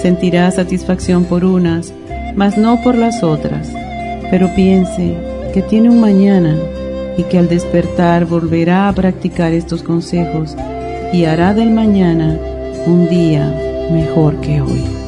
sentirá satisfacción por unas, mas no por las otras. Pero piense que tiene un mañana y que al despertar volverá a practicar estos consejos y hará del mañana un día mejor que hoy.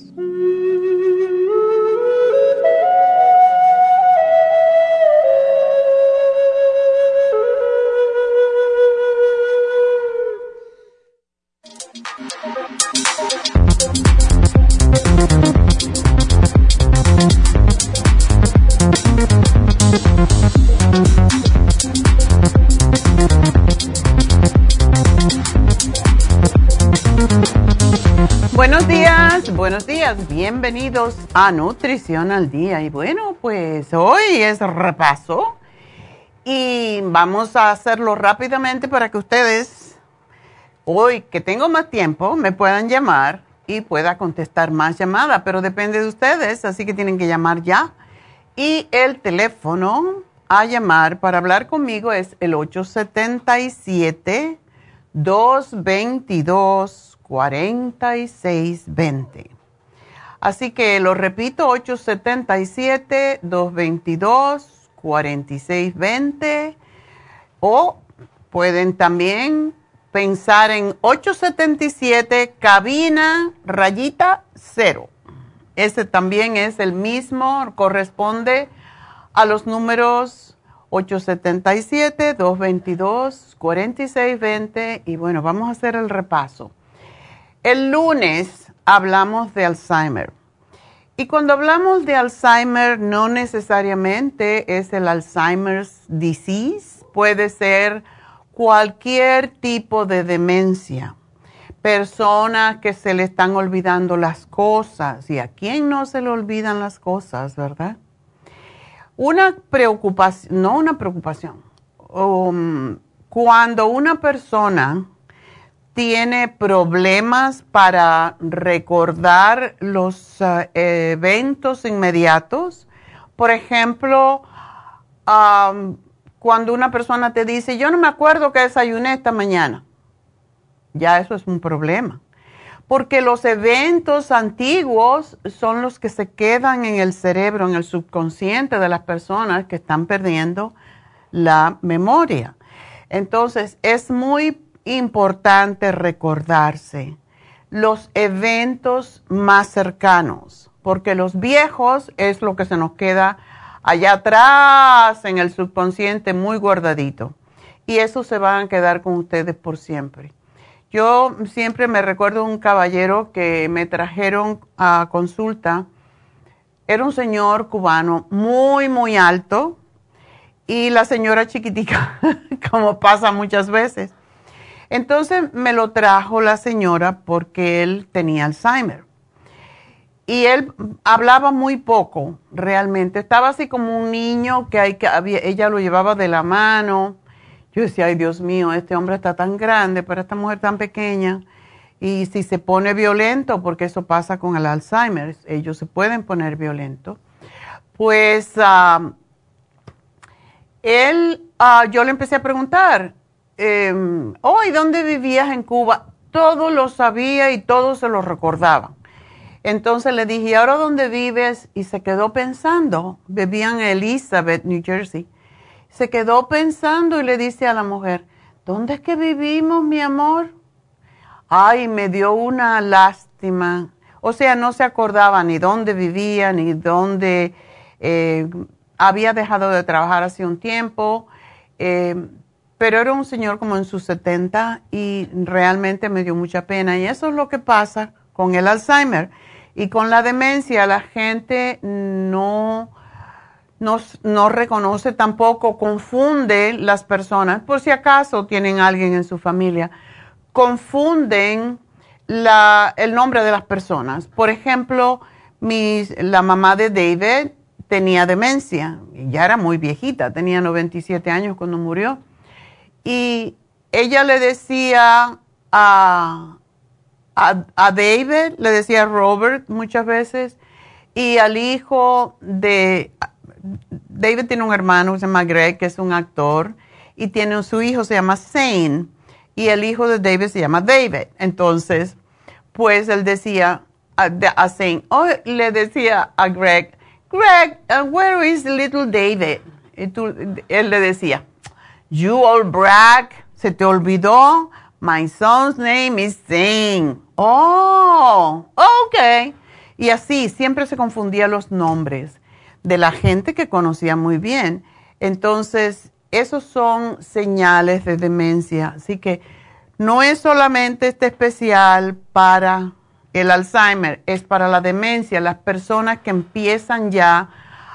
bienvenidos a Nutrición al Día. Y bueno, pues hoy es repaso y vamos a hacerlo rápidamente para que ustedes, hoy que tengo más tiempo, me puedan llamar y pueda contestar más llamadas, pero depende de ustedes, así que tienen que llamar ya. Y el teléfono a llamar para hablar conmigo es el 877 222 4620. Así que lo repito, 877-222-4620. 4620 o pueden también pensar en 877 cabina rayita cero. Ese también es el mismo, corresponde a los números 877-222-4620 y bueno, vamos a hacer el repaso. El lunes hablamos de Alzheimer. Y cuando hablamos de Alzheimer, no necesariamente es el Alzheimer's disease, puede ser cualquier tipo de demencia. Personas que se le están olvidando las cosas. ¿Y a quién no se le olvidan las cosas, verdad? Una preocupación, no una preocupación. Um, cuando una persona tiene problemas para recordar los uh, eventos inmediatos, por ejemplo, cuando una persona te dice, yo no me acuerdo que desayuné esta mañana, ya eso es un problema. Porque los eventos antiguos son los que se quedan en el cerebro, en el subconsciente de las personas que están perdiendo la memoria. Entonces, es muy importante recordarse los eventos más cercanos, porque los viejos es lo que se nos queda allá atrás en el subconsciente muy guardadito. Y eso se van a quedar con ustedes por siempre. Yo siempre me recuerdo un caballero que me trajeron a consulta. Era un señor cubano muy, muy alto y la señora chiquitica, como pasa muchas veces. Entonces me lo trajo la señora porque él tenía Alzheimer. Y él hablaba muy poco, realmente. Estaba así como un niño que, hay, que ella lo llevaba de la mano. Yo decía, ay Dios mío, este hombre está tan grande, pero esta mujer tan pequeña. Y si se pone violento, porque eso pasa con el Alzheimer, ellos se pueden poner violentos, pues ah, él, ah, yo le empecé a preguntar, eh, oh, ¿y dónde vivías en Cuba? Todo lo sabía y todo se lo recordaba. Entonces le dije, ¿y ahora dónde vives? Y se quedó pensando, vivían en Elizabeth, New Jersey. Se quedó pensando y le dice a la mujer, ¿dónde es que vivimos, mi amor? Ay, me dio una lástima. O sea, no se acordaba ni dónde vivía, ni dónde eh, había dejado de trabajar hace un tiempo. Eh, pero era un señor como en sus 70 y realmente me dio mucha pena. Y eso es lo que pasa con el Alzheimer y con la demencia la gente no, no, reconoce tampoco, confunde las personas, por si acaso tienen alguien en su familia, confunden el nombre de las personas. Por ejemplo, la mamá de David tenía demencia, ya era muy viejita, tenía 97 años cuando murió. Y ella le decía a, a, David, le decía Robert muchas veces, y al hijo de... David tiene un hermano que se llama Greg, que es un actor, y tiene su hijo, se llama Zane, y el hijo de David se llama David. Entonces, pues él decía a, a Zane, oh, le decía a Greg, Greg, uh, where is little David? Y él le decía, you old brag, se te olvidó, My son's name is Zane. Oh, ok. Y así siempre se confundían los nombres de la gente que conocía muy bien. Entonces, esos son señales de demencia. Así que no es solamente este especial para el Alzheimer, es para la demencia. Las personas que empiezan ya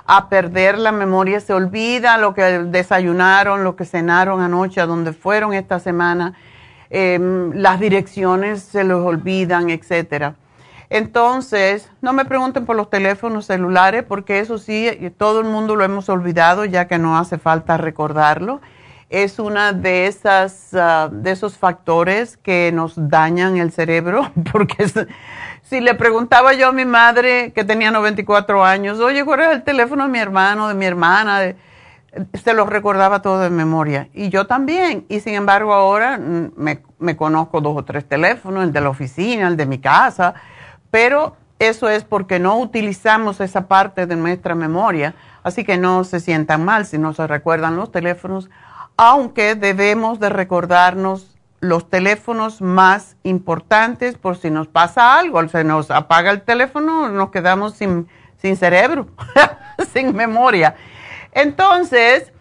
a perder la memoria, se olvida lo que desayunaron, lo que cenaron anoche, a dónde fueron esta semana Em, las direcciones se los olvidan, etcétera. Entonces, no me pregunten por los teléfonos celulares, porque eso sí, todo el mundo lo hemos olvidado, ya que no hace falta recordarlo. Es una de ah, de esos factores que nos dañan el cerebro, porque si le preguntaba yo a mi madre, que tenía 94 años, oye, ¿cuál es el teléfono de mi hermano, de mi hermana? Se los recordaba todo de memoria. Y yo también. Y sin embargo ahora mm, me, conozco dos o tres teléfonos, el de la oficina, el de mi casa, pero eso es porque no utilizamos esa parte de nuestra memoria. Así que no se sientan mal si no se recuerdan los teléfonos, aunque debemos de recordarnos los teléfonos más importantes por si nos pasa algo, se nos apaga el teléfono, nos quedamos sin, sin cerebro, sin memoria. Entonces,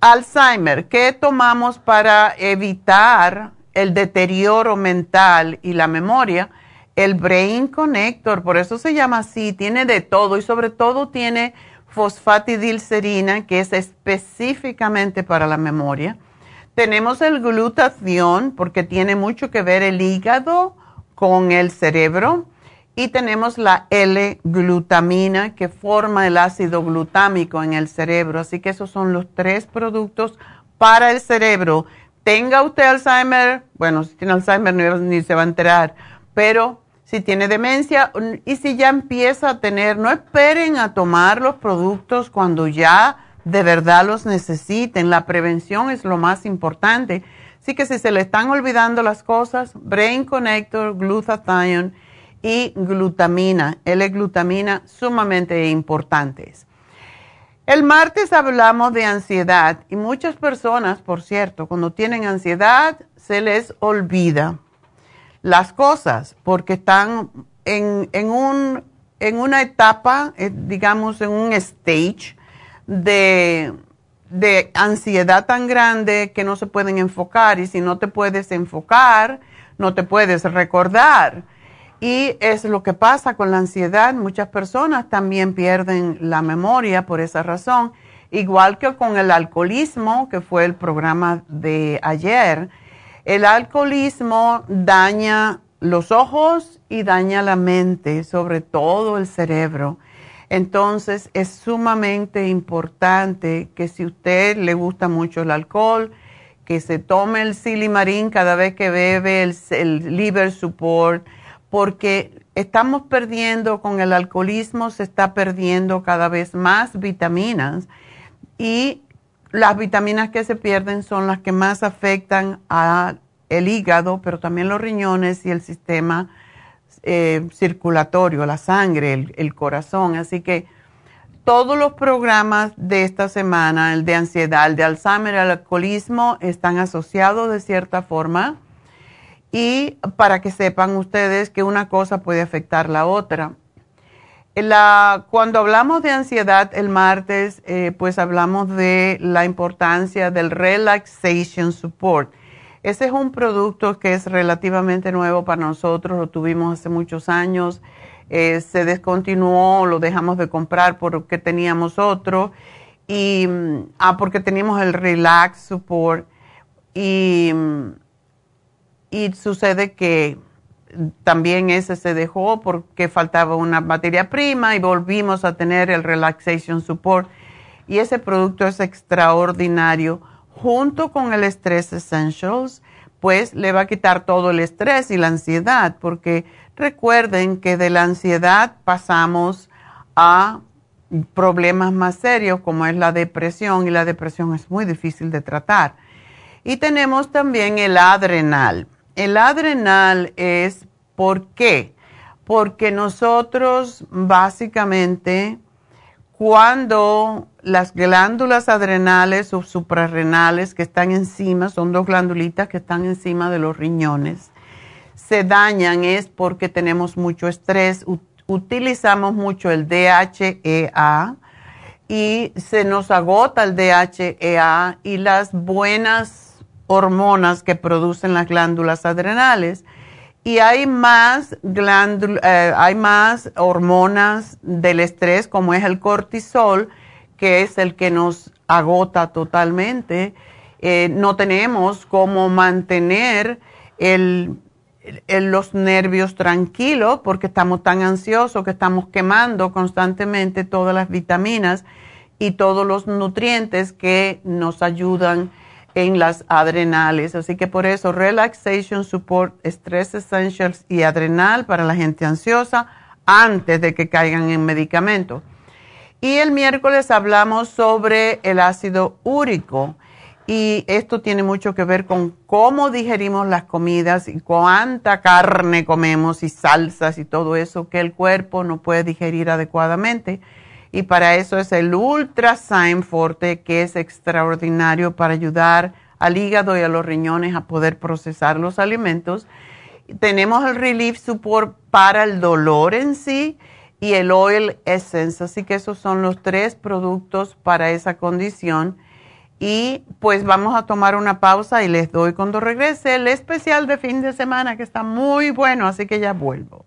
Alzheimer, ¿qué tomamos para evitar el deterioro mental y la memoria? El Brain Connector, por eso se llama así, tiene de todo y sobre todo tiene fosfatidilcerina, que es específicamente para la memoria tenemos el glutatión porque tiene mucho que ver el hígado con el cerebro y tenemos la L-glutamina que forma el ácido glutámico en el cerebro. Así que esos son los tres productos para el cerebro. Tenga usted Alzheimer, bueno, si tiene Alzheimer ni se va a enterar, pero si tiene demencia y si ya empieza a tener, no esperen a tomar los productos cuando ya de verdad los necesiten. La prevención es lo más importante. Así que si se le están olvidando las cosas, Brain Connector, Glutathione y glutamina, L-glutamina, sumamente importantes. El martes hablamos de ansiedad y muchas personas, por cierto, cuando tienen ansiedad se les olvida las cosas porque están en, en, un, en una etapa, eh, digamos, en un stage de, ansiedad tan grande que no se pueden enfocar y si no te puedes enfocar, no te puedes recordar. Y es lo que pasa con la ansiedad. Muchas personas también pierden la memoria por esa razón, igual que con el alcoholismo, que fue el programa de ayer. El alcoholismo daña los ojos y daña la mente, sobre todo el cerebro. Entonces es sumamente importante que si usted le gusta mucho el alcohol, que se tome el silimarín cada vez que bebe el, liver support, porque estamos perdiendo con el alcoholismo, se está perdiendo cada vez más vitaminas y las vitaminas que se pierden son las que más afectan al hígado, pero también los riñones y el sistema eh, circulatorio, la sangre, el, corazón. Así que todos los programas de esta semana, el de ansiedad, el de Alzheimer, el alcoholismo, están asociados de cierta forma. Y para que sepan ustedes que una cosa puede afectar la otra. Cuando hablamos de ansiedad el martes, eh, pues hablamos de la importancia del relaxation support ese es un producto que es relativamente nuevo para nosotros, lo tuvimos hace muchos años, eh, se descontinuó, lo dejamos de comprar porque teníamos otro, y, mm, ah, porque teníamos el Relax Support, y, mm, y sucede que también ese se dejó porque faltaba una materia prima y volvimos a tener el Relaxation Support, y ese producto es extraordinario junto con el Stress Essentials, pues le va a quitar todo el estrés y la ansiedad, porque recuerden que de la ansiedad pasamos a problemas más serios como es la depresión y la depresión es muy difícil de tratar. Y tenemos también el adrenal. El adrenal es ¿por qué? Porque nosotros básicamente cuando las glándulas adrenales o suprarrenales que están encima, son dos glándulitas que están encima de los riñones, se dañan es porque tenemos mucho estrés, utilizamos mucho el DHEA y se nos agota el DHEA y las buenas hormonas que producen las glándulas adrenales y hay más, eh, hay más hormonas del estrés, como es el cortisol, que es el que nos agota totalmente. Eh, no tenemos cómo mantener los nervios tranquilos porque estamos tan ansiosos que estamos quemando constantemente todas las vitaminas y todos los nutrientes que nos ayudan en las adrenales. Así que por eso, Relaxation Support, Stress Essentials y Adrenal para la gente ansiosa antes de que caigan en medicamentos. Y el miércoles hablamos sobre el ácido úrico. Y esto tiene mucho que ver con cómo digerimos las comidas y cuánta carne comemos y salsas y todo eso que el cuerpo no puede digerir adecuadamente. Y para eso es el Ultra Sign Forte, que es extraordinario para ayudar al hígado y a los riñones a poder procesar los alimentos. Tenemos el Relief Support para el dolor en sí y el Oil Essence, así que esos son los tres productos para esa condición. Y pues vamos a tomar una pausa y les doy cuando regrese el especial de fin de semana que está muy bueno, así que ya vuelvo.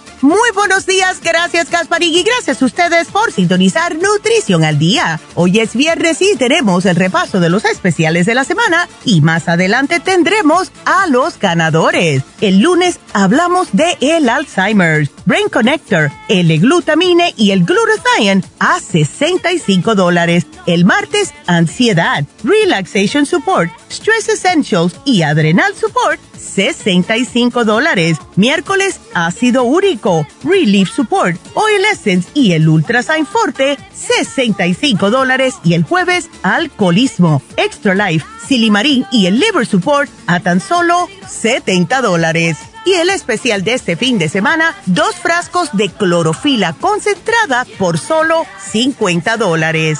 Muy buenos días, gracias Casparig y gracias a ustedes por sintonizar Nutrición al Día. Hoy es viernes y tenemos el repaso de los especiales de la semana y más adelante tendremos a los ganadores. El lunes hablamos de el Alzheimer's, Brain Connector, el glutamine y el glutathione a 65 dólares. El martes, ansiedad, Relaxation Support, Stress Essentials y Adrenal Support 65 dólares. Miércoles, ácido úrico, Relief Support, Oil Essence y el Ultrasign Forte, 65 dólares. Y el jueves, alcoholismo, Extra Life, Silimarín y el Liver Support a tan solo 70 dólares. Y el especial de este fin de semana, dos frascos de clorofila concentrada por solo 50 dólares.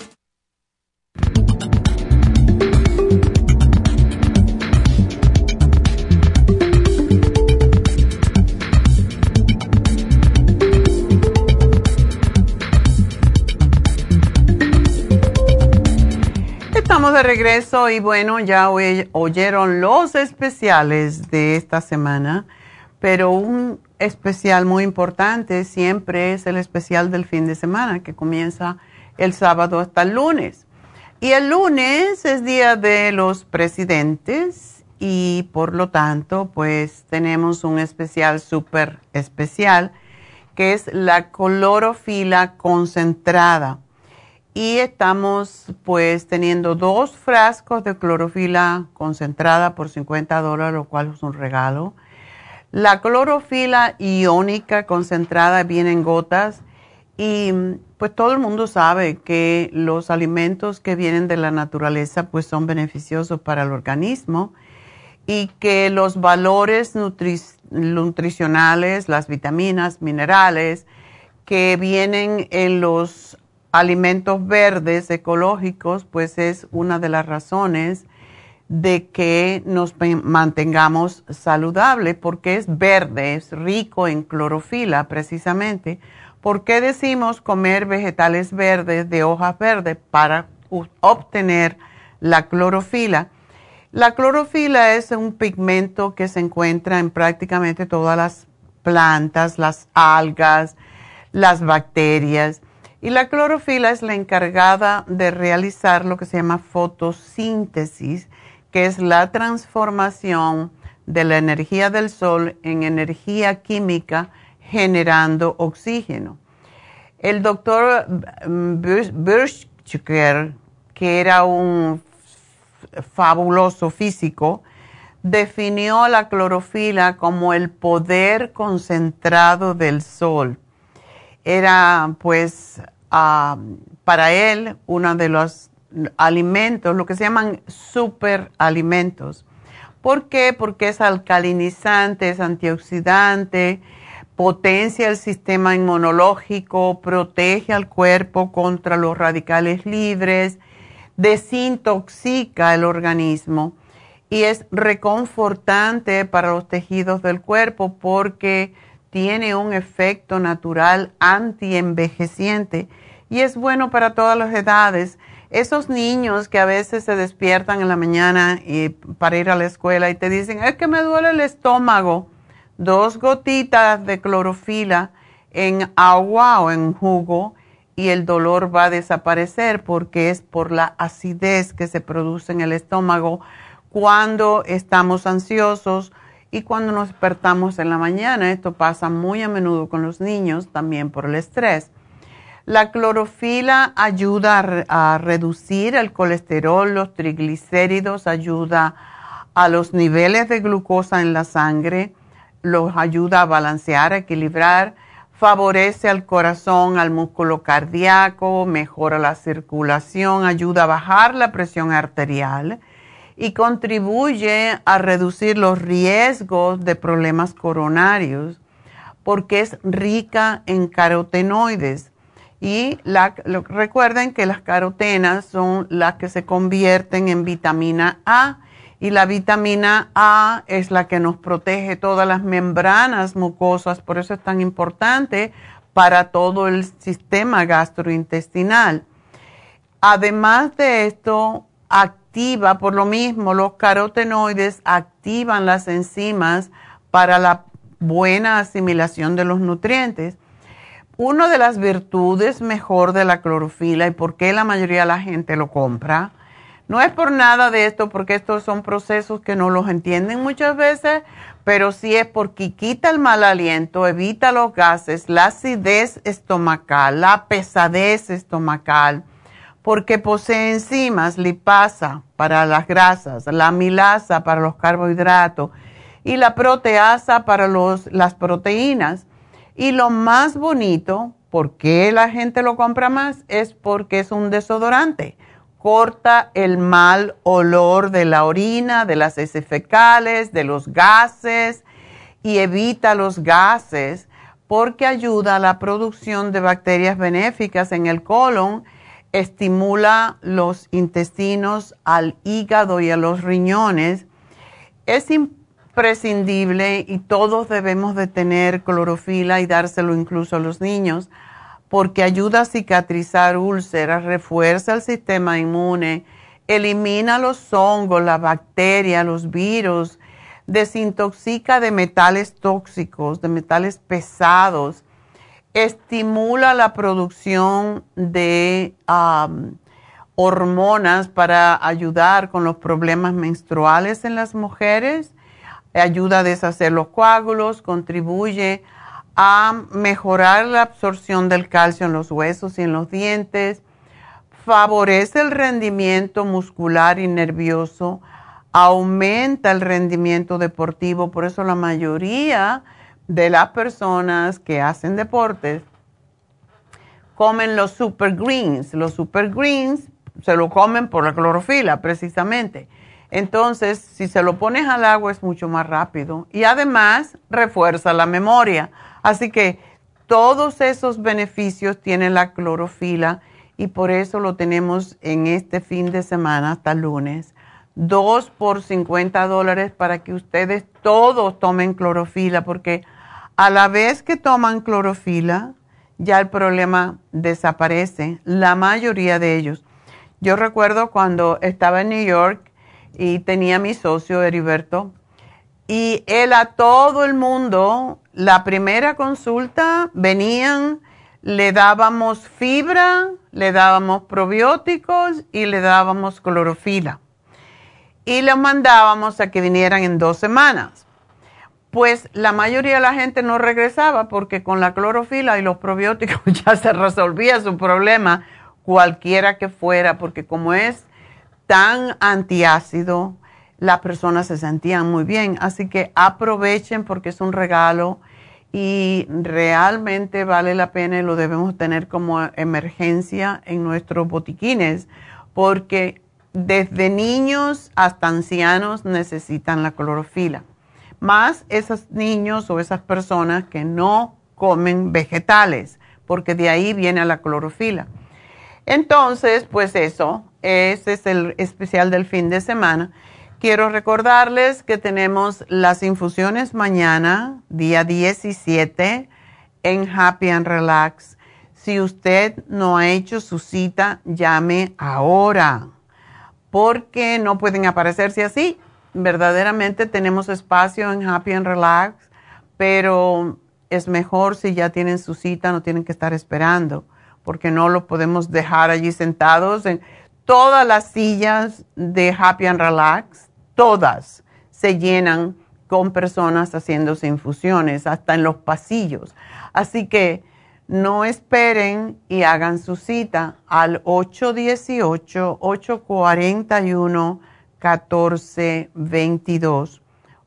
Estamos de regreso y bueno, ya oyeron los especiales de esta semana, pero un especial muy importante siempre es el especial del fin de semana que comienza el sábado hasta el lunes. Y el lunes es día de los presidentes y por lo tanto pues tenemos un especial súper especial que es la clorofila concentrada y estamos pues teniendo dos frascos de clorofila concentrada por 50 dólares, lo cual es un regalo. La clorofila iónica concentrada viene en gotas y pues todo el mundo sabe que los alimentos que vienen de la naturaleza pues son beneficiosos para el organismo y que los valores nutricionales, las vitaminas, minerales que vienen en los alimentos verdes ecológicos, pues es una de las razones de que nos mantengamos saludables, porque es verde, es rico en clorofila precisamente. ¿Por qué decimos comer vegetales verdes de hojas verdes? Para obtener la clorofila. La clorofila es un pigmento que se encuentra en prácticamente todas las plantas, las algas, las bacterias. Y la clorofila es la encargada de realizar lo que se llama fotosíntesis, que es la transformación de la energía del sol en energía química generando oxígeno. El doctor Birchker, que era un fabuloso físico, definió la clorofila como el poder concentrado del sol. Era pues ah, para él uno de los alimentos, lo que se llaman superalimentos. ¿Por qué? Porque es alcalinizante, es antioxidante, potencia el sistema inmunológico, protege al cuerpo contra los radicales libres, desintoxica el organismo y es reconfortante para los tejidos del cuerpo porque tiene un efecto natural antienvejeciente y es bueno para todas las edades. Esos niños que a veces se despiertan en la mañana y, para ir a la escuela y te dicen, es que me duele el estómago, dos gotitas de clorofila en agua o en jugo y el dolor va a desaparecer porque es por la acidez que se produce en el estómago cuando estamos ansiosos y cuando nos despertamos en la mañana. Esto pasa muy a menudo con los niños, también por el estrés. La clorofila ayuda a, reducir el colesterol, los triglicéridos, ayuda a los niveles de glucosa en la sangre, los ayuda a balancear, a equilibrar, favorece al corazón, al músculo cardíaco, mejora la circulación, ayuda a bajar la presión arterial y contribuye a reducir los riesgos de problemas coronarios porque es rica en carotenoides. Y recuerden que las carotenas son las que se convierten en vitamina A y la vitamina A es la que nos protege todas las membranas mucosas, por eso es tan importante para todo el sistema gastrointestinal. Además de esto, activa, por lo mismo, los carotenoides activan las enzimas para la buena asimilación de los nutrientes. Una de las virtudes mejor de la clorofila y por qué la mayoría de la gente lo compra, no es por nada de esto, porque estos son procesos que no los entienden muchas veces, pero sí es porque quita el mal aliento, evita los gases, la acidez estomacal, la pesadez estomacal, porque posee enzimas, lipasa para las grasas, la amilasa para los carbohidratos y la proteasa para los, las proteínas. Y lo más bonito, ¿por qué la gente lo compra más? Es porque es un desodorante. Corta el mal olor de la orina, de las heces fecales, de los gases y evita los gases porque ayuda a la producción de bacterias benéficas en el colon estimula los intestinos, al hígado y a los riñones. Es imprescindible y todos debemos de tener clorofila y dárselo incluso a los niños porque ayuda a cicatrizar úlceras, refuerza el sistema inmune, elimina los hongos, la bacteria, los virus, desintoxica de metales tóxicos, de metales pesados estimula la producción de hormonas para ayudar con los problemas menstruales en las mujeres, ayuda a deshacer los coágulos, contribuye a mejorar la absorción del calcio en los huesos y en los dientes, favorece el rendimiento muscular y nervioso, aumenta el rendimiento deportivo, por eso la mayoría de las personas que hacen deportes comen los super greens. Los super greens se lo comen por la clorofila, precisamente. Entonces, si se lo pones al agua es mucho más rápido y además refuerza la memoria. Así que todos esos beneficios tiene la clorofila y por eso lo tenemos en este fin de semana hasta lunes. Dos por 50 dólares para que ustedes todos tomen clorofila porque a la vez que toman clorofila, ya el problema desaparece, la mayoría de ellos. Yo recuerdo cuando estaba en New York y tenía mi socio Heriberto y él a todo el mundo, la primera consulta venían, le dábamos fibra, le dábamos probióticos y le dábamos clorofila. Y los mandábamos a que vinieran en dos semanas. Pues la mayoría de la gente no regresaba porque con la clorofila y los probióticos ya se resolvía su problema cualquiera que fuera, porque como es tan antiácido, las personas se sentían muy bien. Así que aprovechen porque es un regalo y realmente vale la pena y lo debemos tener como emergencia en nuestros botiquines, porque desde niños hasta ancianos necesitan la clorofila. Más esos niños o esas personas que no comen vegetales, porque de ahí viene la clorofila. Entonces, pues eso, ese es el especial del fin de semana. Quiero recordarles que tenemos las infusiones mañana, día 17, en Happy and Relax. Si usted no ha hecho su cita, llame ahora, porque no pueden aparecerse así. Verdaderamente tenemos espacio en Happy and Relax, pero es mejor si ya tienen su cita, no tienen que estar esperando porque no lo podemos dejar allí sentados. En todas las sillas de Happy and Relax, todas se llenan con personas haciéndose infusiones, hasta en los pasillos. Así que no esperen y hagan su cita al 818-841-1422.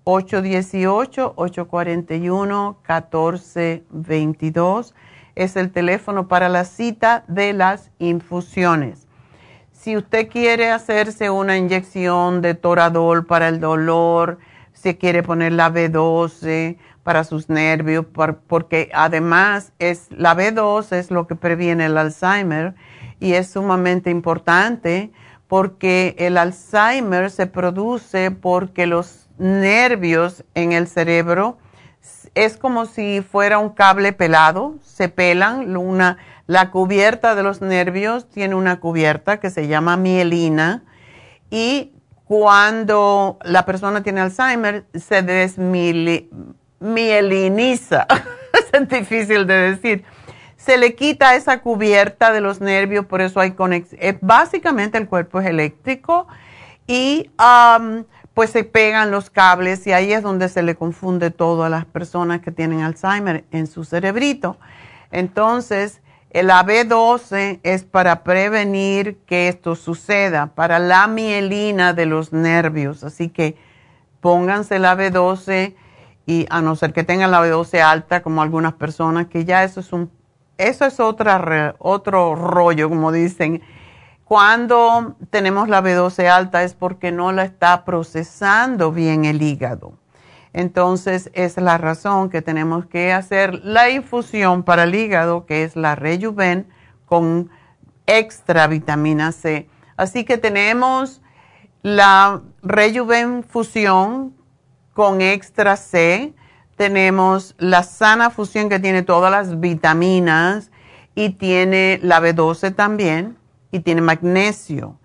818-841-1422 es el teléfono para la cita de las infusiones. Si usted quiere hacerse una inyección de toradol para el dolor, si quiere poner la B12 para sus nervios, porque además es la B12 es lo que previene el Alzheimer y es sumamente importante porque el Alzheimer se produce porque los nervios en el cerebro es como si fuera un cable pelado, se pelan, una, la cubierta de los nervios tiene una cubierta que se llama mielina y cuando la persona tiene Alzheimer se desmieliniza, es difícil de decir, se le quita esa cubierta de los nervios, por eso hay conexión. Eh, básicamente el cuerpo es eléctrico y pues se pegan los cables y ahí es donde se le confunde todo a las personas que tienen Alzheimer en su cerebrito. Entonces, el AB12 es para prevenir que esto suceda, para la mielina de los nervios. Así que pónganse el AB12 y a no ser que tengan la AB12 alta, como algunas personas, que ya eso es un, eso es otro rollo, como dicen cuando tenemos la B12 alta es porque no la está procesando bien el hígado. Entonces es la razón que tenemos que hacer la infusión para el hígado, que es la Rejuven con extra vitamina C. Así que tenemos la Rejuven fusión con extra C. Tenemos la sana fusión que tiene todas las vitaminas y tiene la B12 también y tiene magnesio.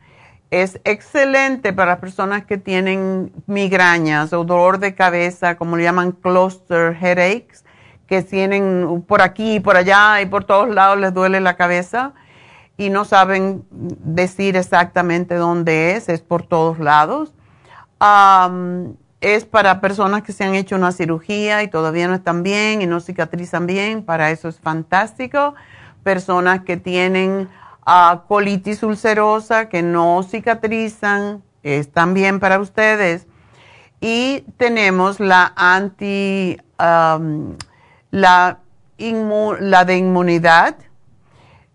Es excelente para las personas que tienen migrañas o dolor de cabeza, como le llaman cluster headaches, que tienen por aquí, y por allá y por todos lados les duele la cabeza y no saben decir exactamente dónde es, es por todos lados. Es para personas que se han hecho una cirugía y todavía no están bien y no cicatrizan bien, para eso es fantástico. Personas que tienen colitis ulcerosa que no cicatrizan, es también para ustedes. Y tenemos la anti, la, la de inmunidad.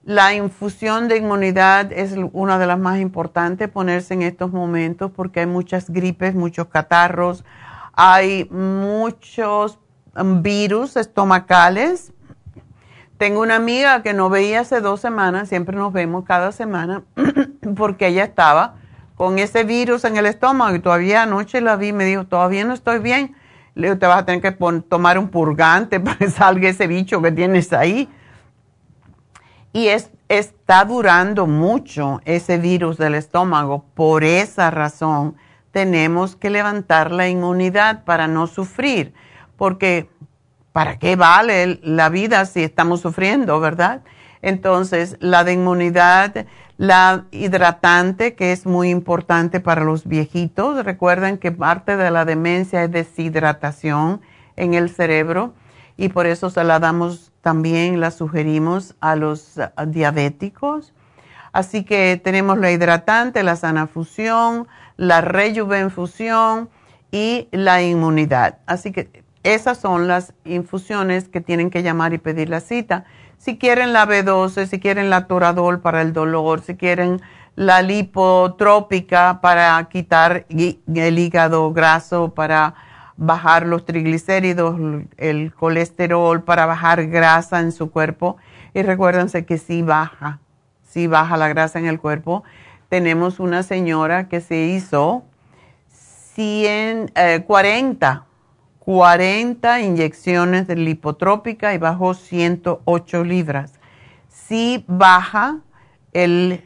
La infusión de inmunidad es una de las más importantes ponerse en estos momentos porque hay muchas gripes, muchos catarros, hay muchos virus estomacales tengo una amiga que no veía hace dos semanas, siempre nos vemos cada semana, porque ella estaba con ese virus en el estómago y todavía anoche la vi, me dijo, todavía no estoy bien. Le digo, te vas a tener que tomar un purgante para que salga ese bicho que tienes ahí. Y es, está durando mucho ese virus del estómago. Por esa razón tenemos que levantar la inmunidad para no sufrir, porque ¿para qué vale la vida si estamos sufriendo, verdad? Entonces, la de inmunidad, la hidratante, que es muy importante para los viejitos. Recuerden que parte de la demencia es deshidratación en el cerebro y por eso se la damos también, la sugerimos a los diabéticos. Así que tenemos la hidratante, la sana fusión, la rejuvenfusión y la inmunidad. Así que esas son las infusiones que tienen que llamar y pedir la cita. Si quieren la B12, si quieren la Toradol para el dolor, si quieren la lipotrópica para quitar el hígado graso, para bajar los triglicéridos, el colesterol, para bajar grasa en su cuerpo. Y recuérdense que sí baja, sí baja la grasa en el cuerpo. Tenemos una señora que se hizo 100, 40 40 inyecciones de lipotrópica y bajó 108 libras. Sí baja el,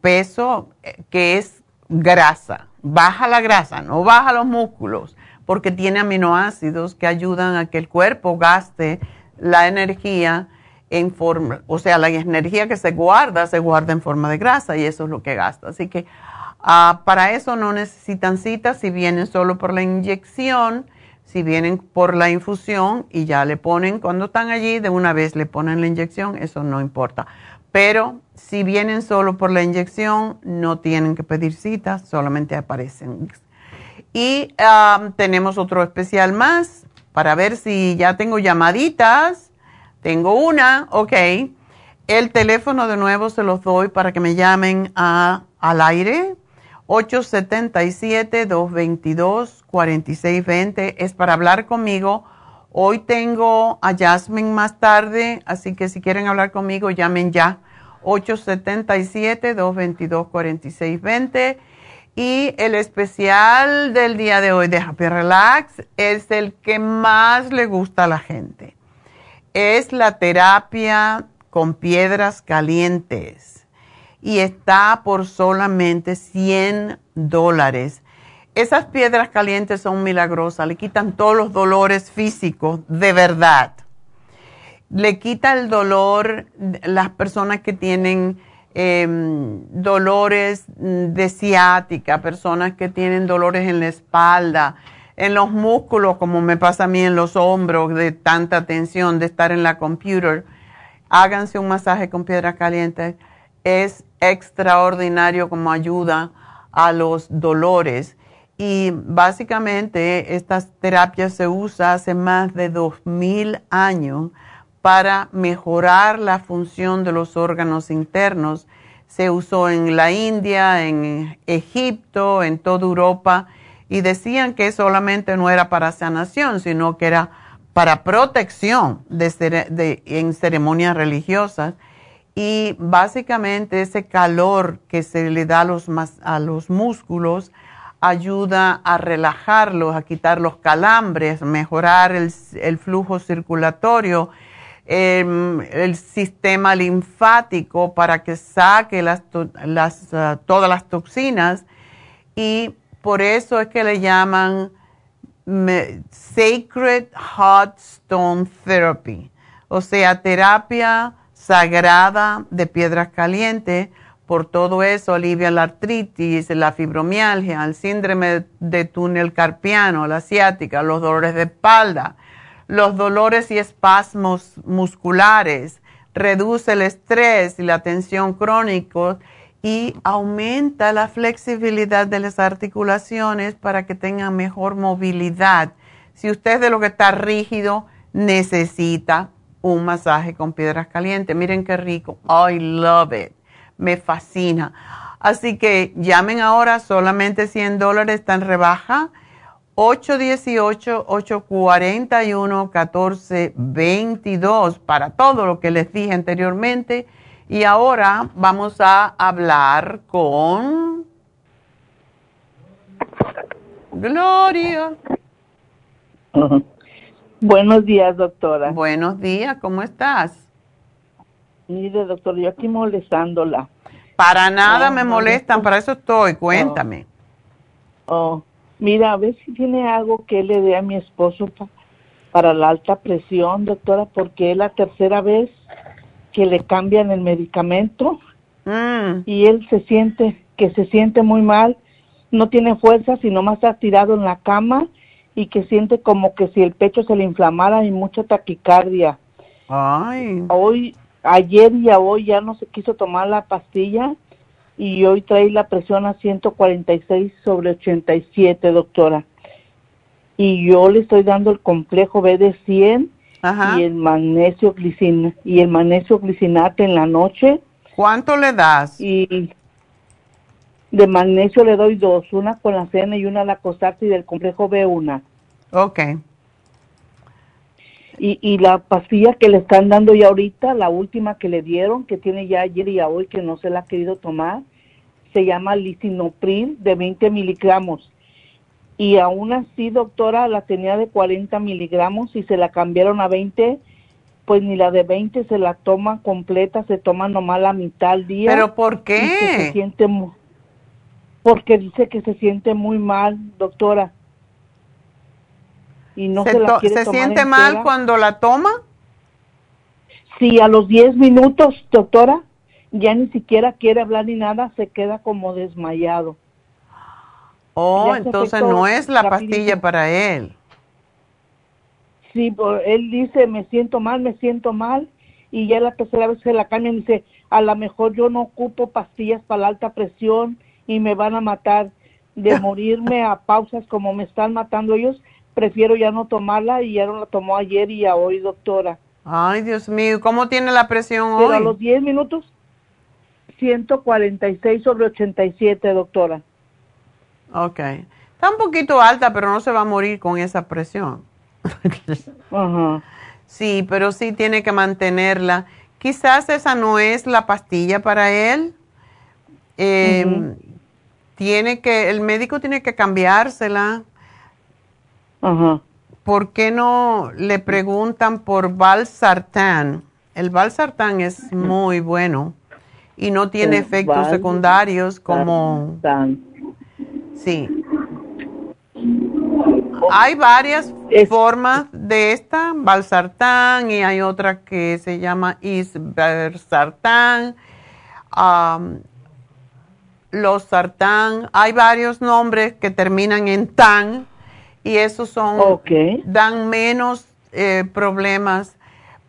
peso eh, que es grasa, baja la grasa, no baja los músculos, porque tiene aminoácidos que ayudan a que el cuerpo gaste la energía en forma, o sea, la energía que se guarda, se guarda en forma de grasa y eso es lo que gasta. Así que ah, para eso no necesitan citas, si vienen solo por la inyección, si vienen por la infusión y ya le ponen, cuando están allí, de una vez le ponen la inyección, eso no importa. Pero si vienen solo por la inyección, no tienen que pedir citas, solamente aparecen. Y tenemos otro especial más para ver si ya tengo llamaditas. Tengo una, ok. El teléfono de nuevo se los doy para que me llamen a, al aire 877-222-4620 es para hablar conmigo. Hoy tengo a Jasmine más tarde, así que si quieren hablar conmigo, llamen ya. 877-222-4620. Y el especial del día de hoy de Happy Relax es el que más le gusta a la gente. Es la terapia con piedras calientes y está por solamente 100 dólares. Esas piedras calientes son milagrosas, le quitan todos los dolores físicos, de verdad. Le quita el dolor las personas que tienen em, dolores de ciática, personas que tienen dolores en la espalda, en los músculos, como me pasa a mí en los hombros, de tanta tensión, de estar en la computer. Háganse un masaje con piedras calientes. Es extraordinario como ayuda a los dolores. Y básicamente estas terapias se usan hace más de 2000 años para mejorar la función de los órganos internos. Se usó en la India, en Egipto, en toda Europa y decían que solamente no era para sanación, sino que era para protección en ceremonias religiosas y básicamente ese calor que se le da a los músculos ayuda a relajarlos, a quitar los calambres, mejorar el, flujo circulatorio, em, el sistema linfático para que saque las, ah, todas las toxinas y por eso es que le llaman Sacred Hot Stone Therapy, o sea, terapia sagrada de piedras calientes. Por todo eso alivia la artritis, la fibromialgia, el síndrome de túnel carpiano, la ciática, los dolores de espalda, los dolores y espasmos musculares, reduce el estrés y la tensión crónicos y aumenta la flexibilidad de las articulaciones para que tengan mejor movilidad. Si usted de lo que está rígido, necesita un masaje con piedras calientes. Miren qué rico. I love it. Me fascina. Así que llamen ahora, solamente 100 dólares, está rebaja. 818-841-1422 para todo lo que les dije anteriormente. Y ahora vamos a hablar con Gloria. Buenos días, doctora. Buenos días, ¿cómo estás? Mire, doctor, yo aquí molestándola. Para nada me molestan, para eso estoy, cuéntame. Oh, mira, a ver si tiene algo que le dé a mi esposo para la alta presión, doctora, porque es la tercera vez que le cambian el medicamento Mm. y él se siente que se siente muy mal, no tiene fuerza, sino más está tirado en la cama y que siente como que si el pecho se le inflamara y mucha taquicardia. Ay. Hoy, ayer y a hoy ya no se quiso tomar la pastilla y hoy trae la presión a 146 sobre 87, doctora. Y yo le estoy dando el complejo B de 100 Ajá. y el magnesio glicina y el magnesio glicinate en la noche ¿Cuánto le das? y de magnesio le doy dos, una con la cena y una la cosarte y del complejo B una. Ok. Y, y la pastilla que le están dando ya ahorita, la última que le dieron, que tiene ya ayer y a hoy que no se la ha querido tomar, se llama lisinopril de 20 miligramos. Y aún así, doctora, la tenía de 40 miligramos y se la cambiaron a 20, pues ni la de 20 se la toma completa, se toma nomás la mitad al día. ¿Pero por y que se qué? siente porque dice que se siente muy mal, doctora. Y no se, ¿Se, la quiere se tomar siente mal cuando la toma? Sí, a los 10 minutos, doctora, ya ni siquiera quiere hablar ni nada, se queda como desmayado. Oh, entonces no es la rapidito. pastilla para él. Sí, por- él dice, me siento mal, me siento mal, y ya la tercera vez se la cambian y dice, a lo mejor yo no ocupo pastillas para la alta presión y me van a matar. De morirme a pausas como me están matando ellos, prefiero ya no tomarla y ya no la tomó ayer y a hoy, doctora. Ay, Dios mío, ¿cómo tiene la presión Pero a hoy? los 10 minutos, 146 sobre 87, doctora. Ok. Está un poquito alta, pero no se va a morir con esa presión. Ajá. Sí, pero sí tiene que mantenerla. Quizás esa no es la pastilla para él. Eh. Tiene que, el médico tiene que cambiársela. Ajá. ¿Por qué no le preguntan por Valsartán? El Valsartán es muy bueno y no tiene efectos secundarios como, Tan- sí. Hay varias Es- formas de esta, Valsartán, y hay otra que se llama Isbersartán, am, los sartán, hay varios nombres que terminan en tan y esos son Ok. dan menos eh, problemas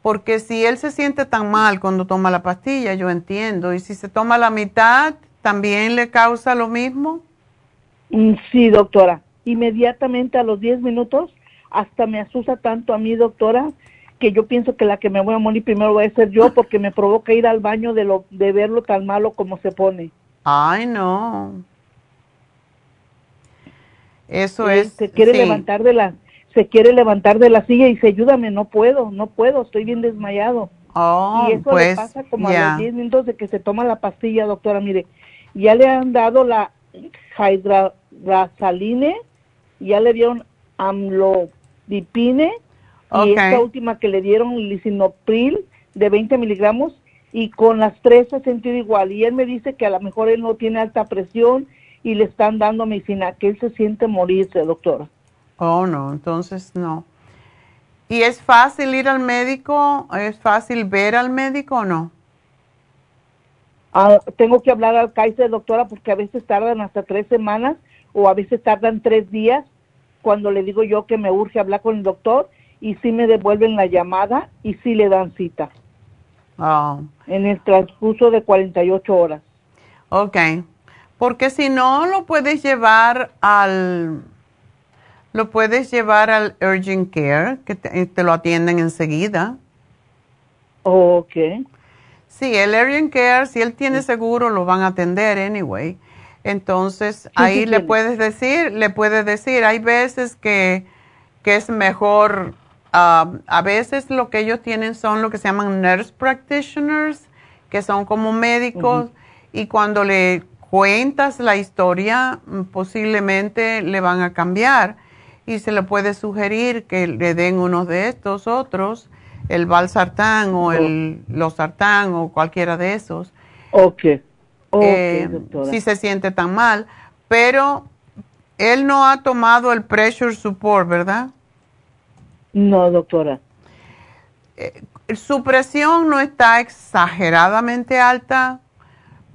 porque si él se siente tan mal cuando toma la pastilla, yo entiendo, y si se toma la mitad, también le causa lo mismo. Mm, Sí, doctora. Inmediatamente a los 10 minutos, hasta me asusta tanto a mí, doctora, que yo pienso que la que me voy a morir primero voy a ser yo porque me provoca ir al baño de, lo, de verlo tan malo como se pone. Ay, no. Eso Él es. se quiere sí. levantar de la se quiere levantar de la silla y dice, ayúdame, no puedo, no puedo, estoy bien desmayado. Oh, y eso pues, le pasa como a los 10 minutos de que se toma la pastilla, doctora. Mire, ya le han dado la hidrasaline, ya le dieron amlodipine y esta última que le dieron lisinopril de 20 miligramos y con las tres se ha sentido igual. Y él me dice que a lo mejor él no tiene alta presión y le están dando medicina, que él se siente morirse, doctora. Oh, no, entonces no. ¿Y es fácil ir al médico? ¿Es fácil ver al médico o no? Ah, tengo que hablar al Kaiser, doctora, porque a veces tardan hasta tres semanas o a veces tardan tres días cuando le digo yo que me urge hablar con el doctor y sí me devuelven la llamada y sí le dan cita Oh, en el transcurso de 48 horas. ok. Porque si no, lo puedes llevar al... Lo puedes llevar al Urgent Care, que te, te lo atienden enseguida. Ok. Sí, el Urgent Care, si él tiene seguro, lo van a atender anyway. Entonces, ahí sí le tiene. puedes decir, le puedes decir, hay veces que, que es mejor, ah, a veces lo que ellos tienen son lo que se llaman nurse practitioners, que son como médicos, y cuando le cuentas la historia, mm, posiblemente le van a cambiar y se le puede sugerir que le den uno de estos otros el valsartán o el losartán o cualquiera de esos. Ok. okay eh, si se siente tan mal, pero él no ha tomado el pressure support, ¿verdad? No, doctora. Eh, su presión no está exageradamente alta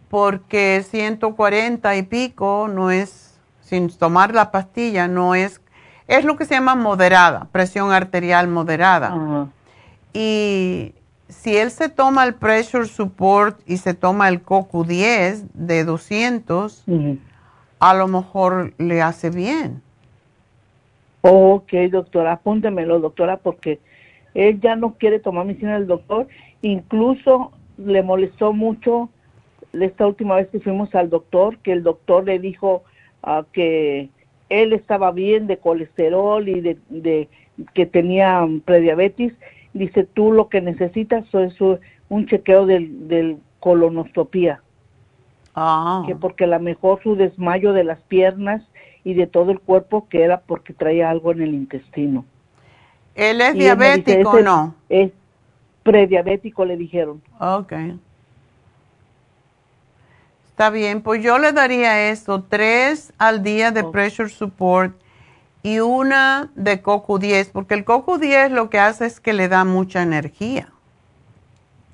porque 140 y pico no es, sin tomar la pastilla, no es, es lo que se llama moderada, presión arterial moderada. Y si él se toma el pressure support y se toma el CoQ10 de 200, a lo mejor le hace bien. Ok, doctora, apúntemelo, doctora, porque él ya no quiere tomar medicina del doctor. Incluso le molestó mucho esta última vez que fuimos al doctor, que el doctor le dijo uh, que él estaba bien de colesterol y de, de que tenía prediabetes. Dice, tú lo que necesitas es un chequeo del, del colonoscopía. Ah. Que porque a lo mejor su desmayo de las piernas y de todo el cuerpo que era porque traía algo en el intestino. ¿Él es diabético o no? Es prediabético, le dijeron. Ok. Está bien, pues yo le daría esto, tres al día de pressure support y una de CoQ10, porque el CoQ10 lo que hace es que le da mucha energía.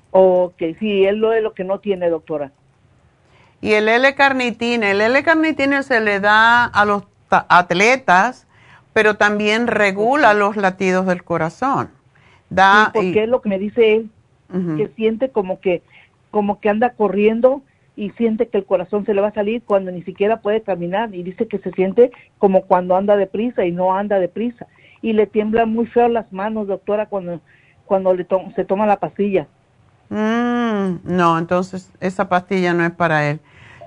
Ok, sí, él lo es lo que no tiene, doctora. Y el L-carnitina, el L-carnitina se le da a los atletas, pero también regula los latidos del corazón. Da, porque es lo que me dice él, que siente como que, como que anda corriendo y siente que el corazón se le va a salir cuando ni siquiera puede caminar y dice que se siente como cuando anda deprisa y no anda deprisa y le tiemblan muy feo las manos, doctora, cuando cuando le se toma la pastilla. Mm, no, entonces esa pastilla no es para él.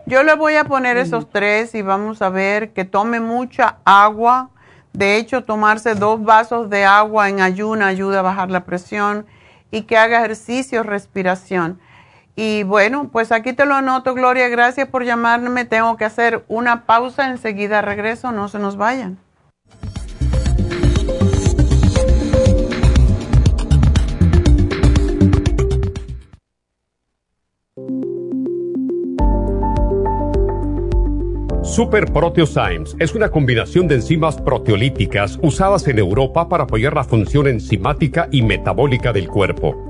Yo le voy a poner esos tres y vamos a ver que tome mucha agua. De hecho, tomarse dos vasos de agua en ayuna ayuda a bajar la presión y que haga ejercicio, respiración. Y bueno, pues aquí te lo anoto, Gloria. Gracias por llamarme. Tengo que hacer una pausa. Enseguida regreso. No se nos vayan. Super Proteosymes es una combinación de enzimas proteolíticas usadas en Europa para apoyar la función enzimática y metabólica del cuerpo.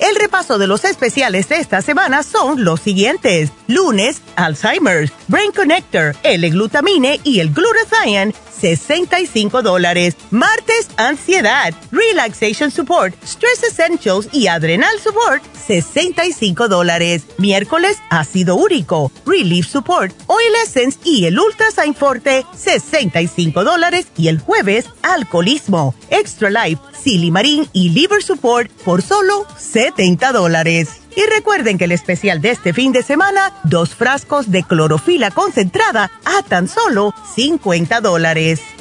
El repaso de los especiales de esta semana son los siguientes. Lunes, Alzheimer's, Brain Connector, L-Glutamine y el Glutathione, 65 dólares. Martes, Ansiedad, Relaxation Support, Stress Essentials y Adrenal Support, 65 dólares. Miércoles, Ácido Úrico, Relief Support, Oil Essence y el Ultrasign Forte, 65 dólares. Y el jueves, Alcoholismo, Extra Life, Silimarín y Liver Support por solo 70 dólares. Y recuerden que el especial de este fin de semana, dos frascos de clorofila concentrada a tan solo 50 dólares.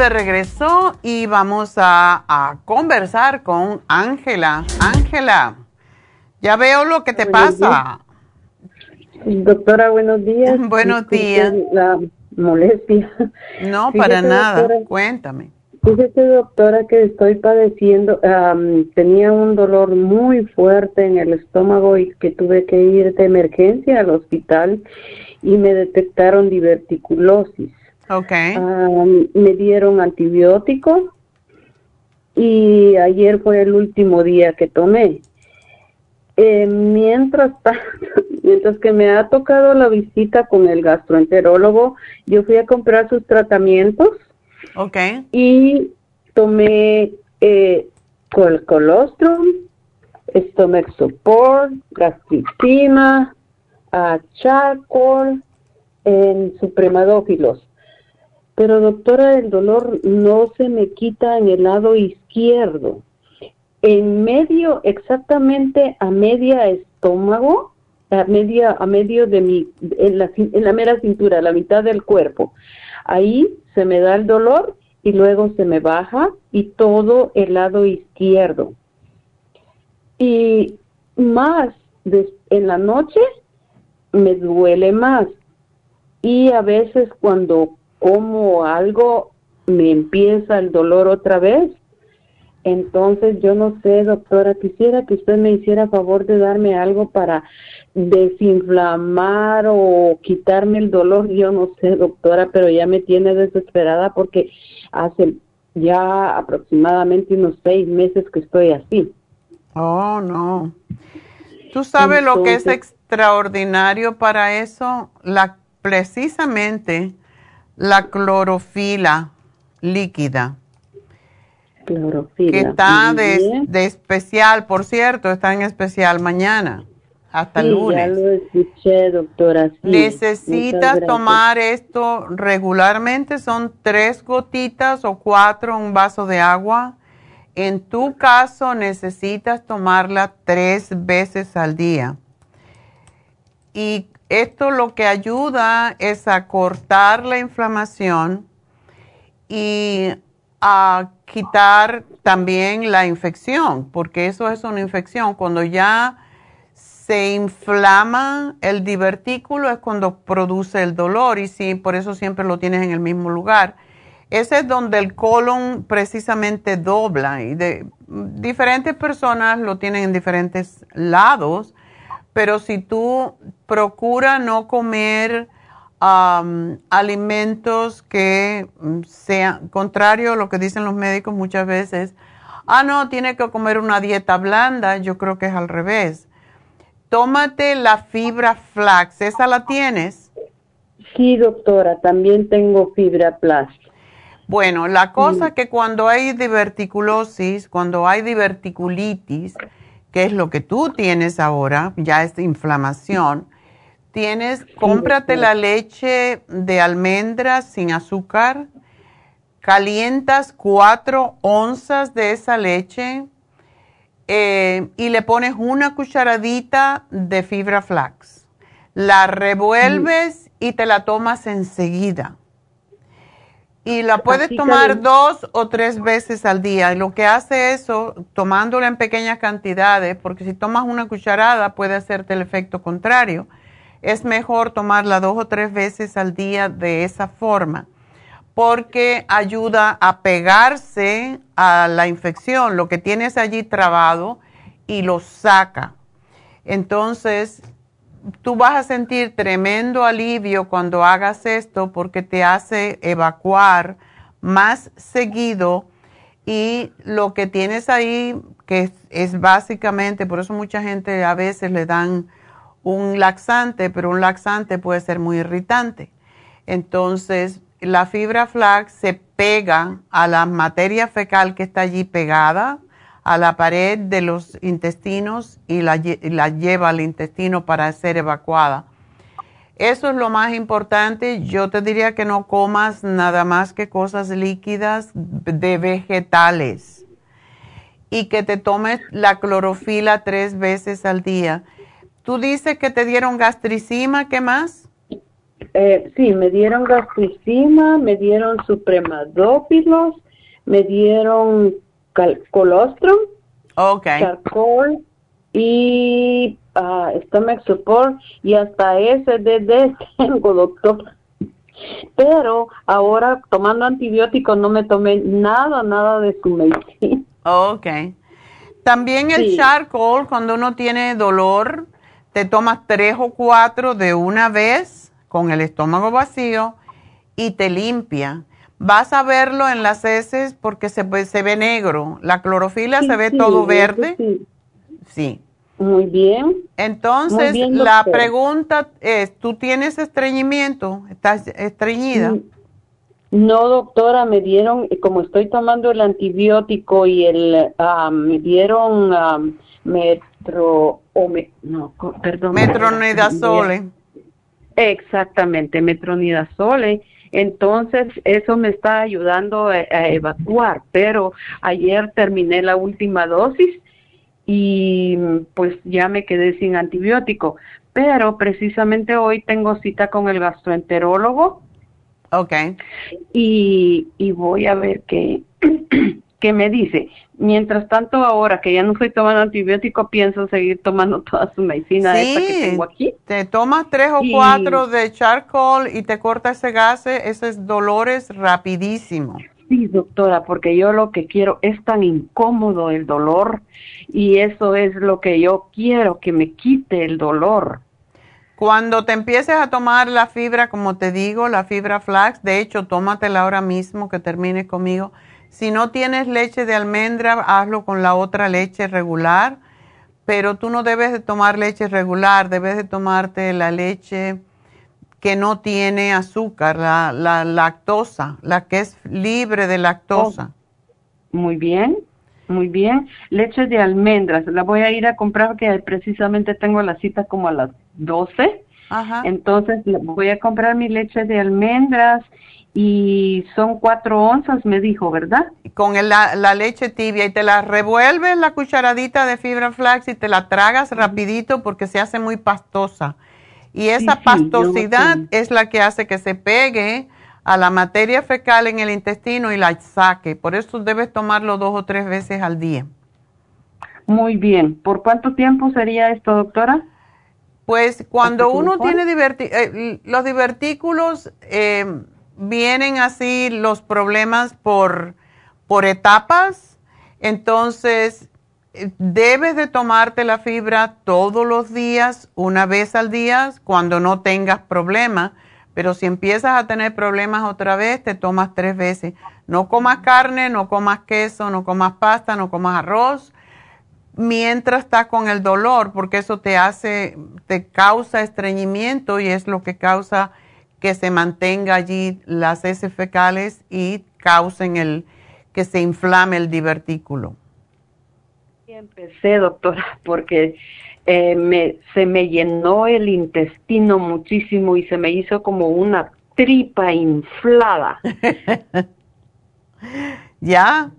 De regreso y vamos a, conversar con Ángela. Ángela, ya veo lo que te pasa. Doctora, buenos días. Buenos días. La molestia. No, para nada. Cuéntame. Fíjese, doctora, que estoy padeciendo, tenía un dolor muy fuerte en el estómago y que tuve que ir de emergencia al hospital y me detectaron diverticulosis. Okay. me dieron antibiótico y ayer fue el último día que tomé. Eh, mientras, mientras que me ha tocado la visita con el gastroenterólogo, yo fui a comprar sus tratamientos. Okay. Y tomé eh, col colostrum, stomach support, gastricima, uh, charcoal, en supremadófilos pero doctora, el dolor no se me quita en el lado izquierdo. En medio, exactamente a media estómago, a media, a medio de mi, en la, mera cintura, la mitad del cuerpo. Ahí se me da el dolor y luego se me baja y todo el lado izquierdo. Y más en la noche me duele más. Y a veces cuando como algo me empieza el dolor otra vez. Entonces, yo no sé, doctora, quisiera que usted me hiciera favor de darme algo para desinflamar o quitarme el dolor. Yo no sé, doctora, pero ya me tiene desesperada porque hace ya aproximadamente unos seis meses que estoy así. Oh, no. ¿Tú sabes lo que es extraordinario para eso? La, precisamente la clorofila líquida. Clorofila. Que está de, especial, por cierto, está en especial mañana, hasta el lunes. Ya lo escuché, doctora. Necesitas tomar esto regularmente, son tres gotitas o cuatro en un vaso de agua. En tu caso, necesitas tomarla tres veces al día. Y esto lo que ayuda es a cortar la inflamación y a quitar también la infección, porque eso es una infección. Cuando ya se inflama el divertículo es cuando produce el dolor y sí, por eso siempre lo tienes en el mismo lugar. Ese es donde el colon precisamente dobla y de diferentes personas lo tienen en diferentes lados pero si tú procuras no comer alimentos que mm, sean contrario a lo que dicen los médicos muchas veces, ah, no, tiene que comer una dieta blanda, yo creo que es al revés. Tómate la fibra flax, ¿esa la tienes? Sí, doctora, también tengo fibra flax. Bueno, la cosa es que cuando hay diverticulosis, cuando hay diverticulitis, que es lo que tú tienes ahora, ya es inflamación, tienes, cómprate la leche de almendras sin azúcar, calientas cuatro onzas de esa leche eh, y le pones una cucharadita de fibra flax. La revuelves y te la tomas enseguida. Y la puedes tomar dos o tres veces al día. Y lo que hace eso, tomándola en pequeñas cantidades, porque si tomas una cucharada puede hacerte el efecto contrario. Es mejor tomarla dos o tres veces al día de esa forma, porque ayuda a pegarse a la infección, lo que tienes allí trabado, y lo saca. Entonces, tú vas a sentir tremendo alivio cuando hagas esto porque te hace evacuar más seguido y lo que tienes ahí, que es, básicamente, por eso mucha gente a veces le dan un laxante, pero un laxante puede ser muy irritante. Entonces, la fibra flax se pega a la materia fecal que está allí pegada a la pared de los intestinos y la, lleva al intestino para ser evacuada. Eso es lo más importante. Yo te diría que no comas nada más que cosas líquidas de vegetales y que te tomes la clorofila tres veces al día. Tú dices que te dieron gastricima, ¿qué más? Eh, sí, me dieron gastricima, me dieron supremadópilos, me dieron colostrum, okay. charcoal y uh, stomach support y hasta SDD tengo, doctor. Pero ahora tomando antibióticos no me tomé nada, nada de su medicina. Ok. También el charcoal, cuando uno tiene dolor, te tomas tres o cuatro de una vez con el estómago vacío y te limpia. Vas a verlo en las heces porque se, se ve negro. La clorofila se ve todo verde. Sí. Muy bien. Entonces, la pregunta es, ¿tú tienes estreñimiento? ¿Estás estreñida? Mm, no, doctora, me dieron, como estoy tomando el antibiótico y el, me dieron metro, o me, no, perdón. Metronidazole. Exactamente, metronidazole entonces, eso me está ayudando a, evacuar, pero ayer terminé la última dosis y pues ya me quedé sin antibiótico. Pero precisamente hoy tengo cita con el gastroenterólogo. Ok. Y, y voy a ver qué, qué me dice. Mientras tanto, ahora que ya no estoy tomando antibiótico, pienso seguir tomando toda su medicina esta que tengo aquí. Te tomas tres o cuatro de charcoal y te corta ese gas, esos dolores rapidísimo. Sí, doctora, porque yo lo que quiero es tan incómodo el dolor y eso es lo que yo quiero, que me quite el dolor. Cuando te empieces a tomar la fibra, como te digo, la fibra flax, de hecho, tómatela ahora mismo que termine conmigo si no tienes leche de almendra, hazlo con la otra leche regular, pero tú no debes de tomar leche regular, debes de tomarte la leche que no tiene azúcar, la, la lactosa, la que es libre de lactosa. Oh, muy bien, muy bien. Leche de almendras, la voy a ir a comprar porque precisamente tengo la cita como a las 12. Ajá. Entonces voy a comprar mi leche de almendras y son cuatro onzas, me dijo, ¿verdad? Con la, leche tibia y te la revuelves la cucharadita de fibra flax y te la tragas rapidito porque se hace muy pastosa. Y esa pastosidad es la que hace que se pegue a la materia fecal en el intestino y la saque. Por eso debes tomarlo dos o tres veces al día. Muy bien. ¿Por cuánto tiempo sería esto, doctora? Pues cuando uno tiene eh, los divertículos... Eh, vienen así los problemas por, por etapas, entonces eh, debes de tomarte la fibra todos los días, una vez al día, cuando no tengas problemas. Pero si empiezas a tener problemas otra vez, te tomas tres veces. No comas carne, no comas queso, no comas pasta, no comas arroz, mientras estás con el dolor, porque eso te hace, te causa estreñimiento y es lo que causa que se mantenga allí las heces fecales y causen el que se inflame el divertículo. Empecé, doctora, porque eh, me, se me llenó el intestino muchísimo y se me hizo como una tripa inflada. ya.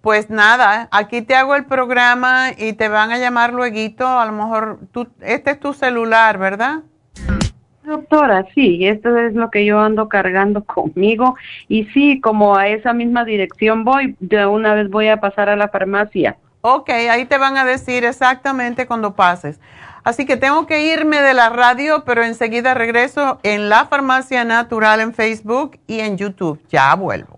Pues nada, aquí te hago el programa y te van a llamar luego. A lo mejor tú, este es tu celular, ¿verdad? Doctora, sí, esto es lo que yo ando cargando conmigo y sí, como a esa misma dirección voy, de una vez voy a pasar a la farmacia. Ok, ahí te van a decir exactamente cuando pases. Así que tengo que irme de la radio, pero enseguida regreso en la farmacia natural en Facebook y en YouTube. Ya vuelvo.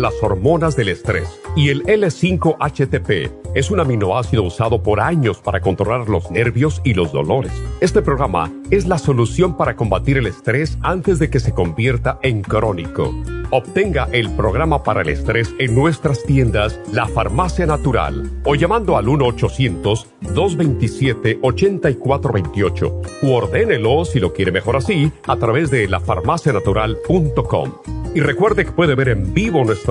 las hormonas del estrés. Y el L5-HTP es un aminoácido usado por años para controlar los nervios y los dolores. Este programa es la solución para combatir el estrés antes de que se convierta en crónico. Obtenga el programa para el estrés en nuestras tiendas La Farmacia Natural o llamando al 1-800-227-8428 u ordénelo si lo quiere mejor así a través de lafarmacianatural.com. Y recuerde que puede ver en vivo nuestro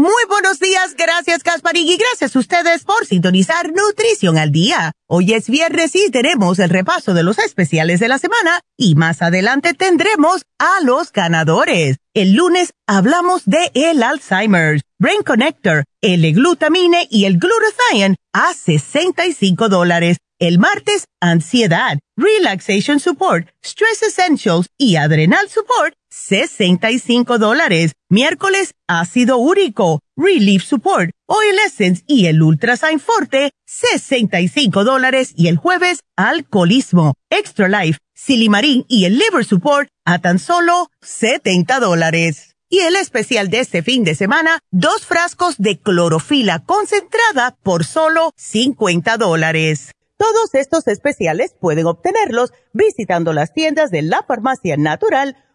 Muy buenos días, gracias Casparín y gracias a ustedes por sintonizar Nutrición al Día. Hoy es viernes y tenemos el repaso de los especiales de la semana y más adelante tendremos a los ganadores. El lunes hablamos de el Alzheimer's, Brain Connector, el glutamine y el glutathione a 65 dólares. El martes, ansiedad, relaxation support, stress essentials y adrenal support 65 dólares. Miércoles, ácido úrico, Relief Support, Oil Essence y el Ultrasign Forte, 65 dólares. Y el jueves, alcoholismo, Extra Life, Silimarín y el Liver Support a tan solo 70 dólares. Y el especial de este fin de semana, dos frascos de clorofila concentrada por solo 50 dólares. Todos estos especiales pueden obtenerlos visitando las tiendas de la farmacia natural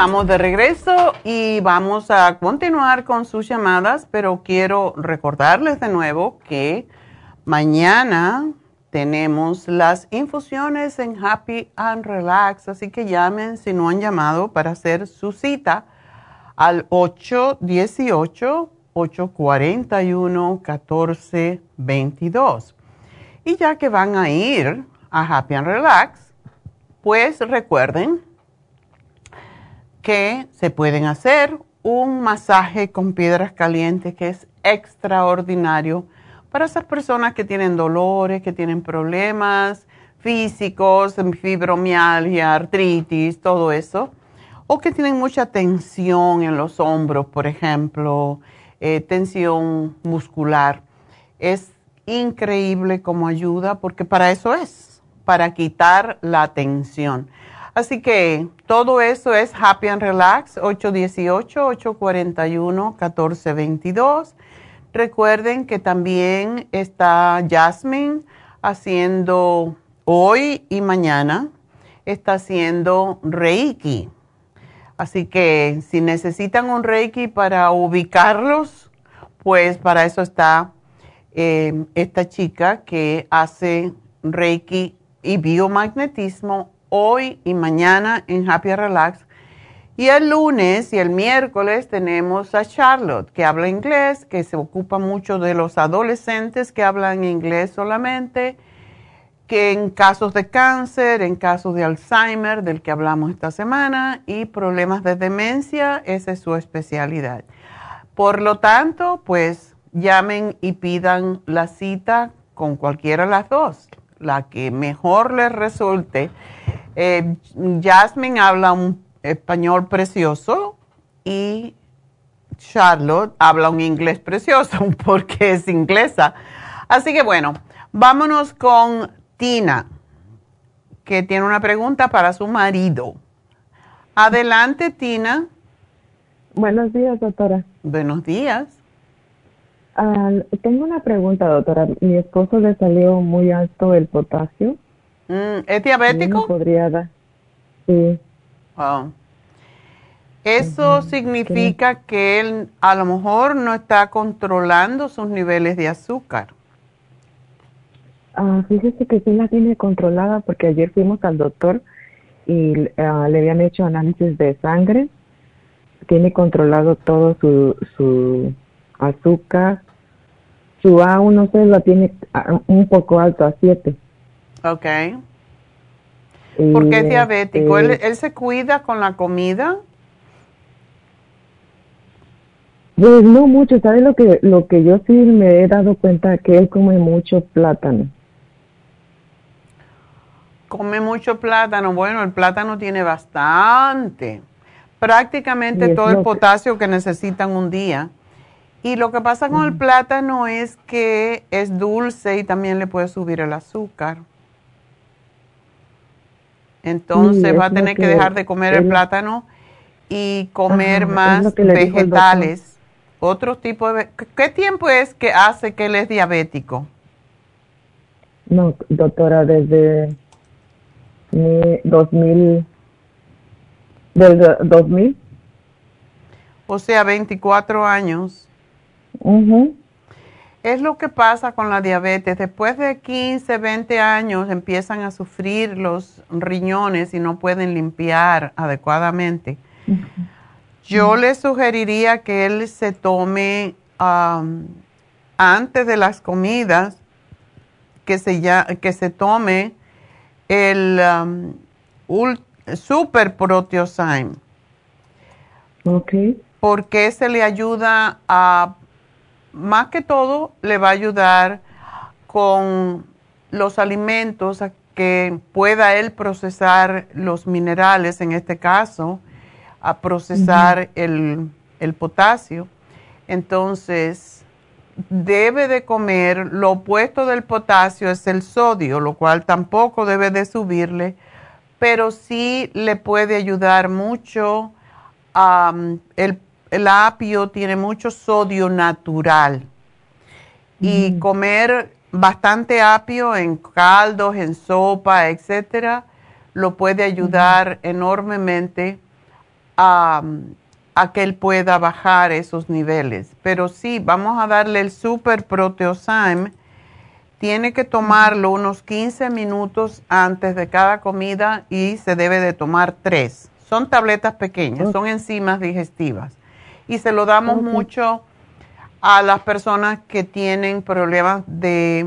Estamos de regreso y vamos a continuar con sus llamadas, pero quiero recordarles de nuevo que Mañana tenemos las infusiones en Happy and Relax, así que llamen si no han llamado para hacer su cita al 818-841-1422. Y ya que van a ir a Happy and Relax, pues recuerden que se pueden hacer un masaje con piedras calientes que es extraordinario para esas personas que tienen dolores, que tienen problemas físicos, fibromialgia, artritis, todo eso, o que tienen mucha tensión en los hombros, por ejemplo, eh, tensión muscular. Es increíble como ayuda porque para eso es, para quitar la tensión. Así que todo eso es Happy and Relax, 818-841-1422. Recuerden que también está Jasmine haciendo hoy y mañana, está haciendo Reiki. Así que si necesitan un Reiki para ubicarlos, pues para eso está eh, esta chica que hace Reiki y biomagnetismo hoy y mañana en Happy Relax y el lunes y el miércoles tenemos a Charlotte, que habla inglés, que se ocupa mucho de los adolescentes que hablan inglés solamente, que en casos de cáncer, en casos de Alzheimer, del que hablamos esta semana, y problemas de demencia, esa es su especialidad. Por lo tanto, pues llamen y pidan la cita con cualquiera de las dos, la que mejor les resulte. Eh, Jasmine habla un español precioso y Charlotte habla un inglés precioso porque es inglesa. Así que bueno, vámonos con Tina, que tiene una pregunta para su marido. Adelante, Tina. Buenos días, doctora. Buenos días. Ah, tengo una pregunta, doctora. Mi esposo le salió muy alto el potasio. Mm, ¿Es diabético? podría dar. Sí. Eso significa que él a lo mejor no está controlando sus niveles de azúcar. Ah, fíjese que sí la tiene controlada porque ayer fuimos al doctor y ah, le habían hecho análisis de sangre. Tiene controlado todo su, su azúcar. Su A1, no sé, la tiene ah, un poco alto, a 7. Ok. ¿Por qué es diabético? ¿Él, este ¿Él, se cuida con la comida? Pues no mucho, ¿sabes lo que, lo que yo sí me he dado cuenta? Que él come mucho plátano. Come mucho plátano. Bueno, el plátano tiene bastante. Prácticamente todo el potasio que... necesitan un día. Y lo que pasa con el plátano es que es dulce y también le puede subir el azúcar. Entonces va a tener que, dejar de comer el plátano y comer más vegetales. Otro tipo de... ¿Qué tiempo es que hace que él es diabético? No, doctora, desde 2000, desde 2000. O sea, 24 años. Es lo que pasa con la diabetes. Después de 15, 20 años empiezan a sufrir los riñones y no pueden limpiar adecuadamente. Yo le sugeriría que él se tome antes de las comidas, que se, ya, que se tome el Super Proteosyme. Ok. Porque se le ayuda a más que todo le va a ayudar con los alimentos a que pueda él procesar los minerales, en este caso, a procesar el, el potasio. Entonces, debe de comer, lo opuesto del potasio es el sodio, lo cual tampoco debe de subirle, pero sí le puede ayudar mucho a el el apio tiene mucho sodio natural y comer bastante apio en caldos, en sopa, etcétera, lo puede ayudar enormemente a, que él pueda bajar esos niveles. Pero sí, vamos a darle el super proteosyme Tiene que tomarlo unos 15 minutos antes de cada comida y se debe de tomar tres. Son tabletas pequeñas, son enzimas digestivas. Y se lo damos mucho a las personas que tienen problemas de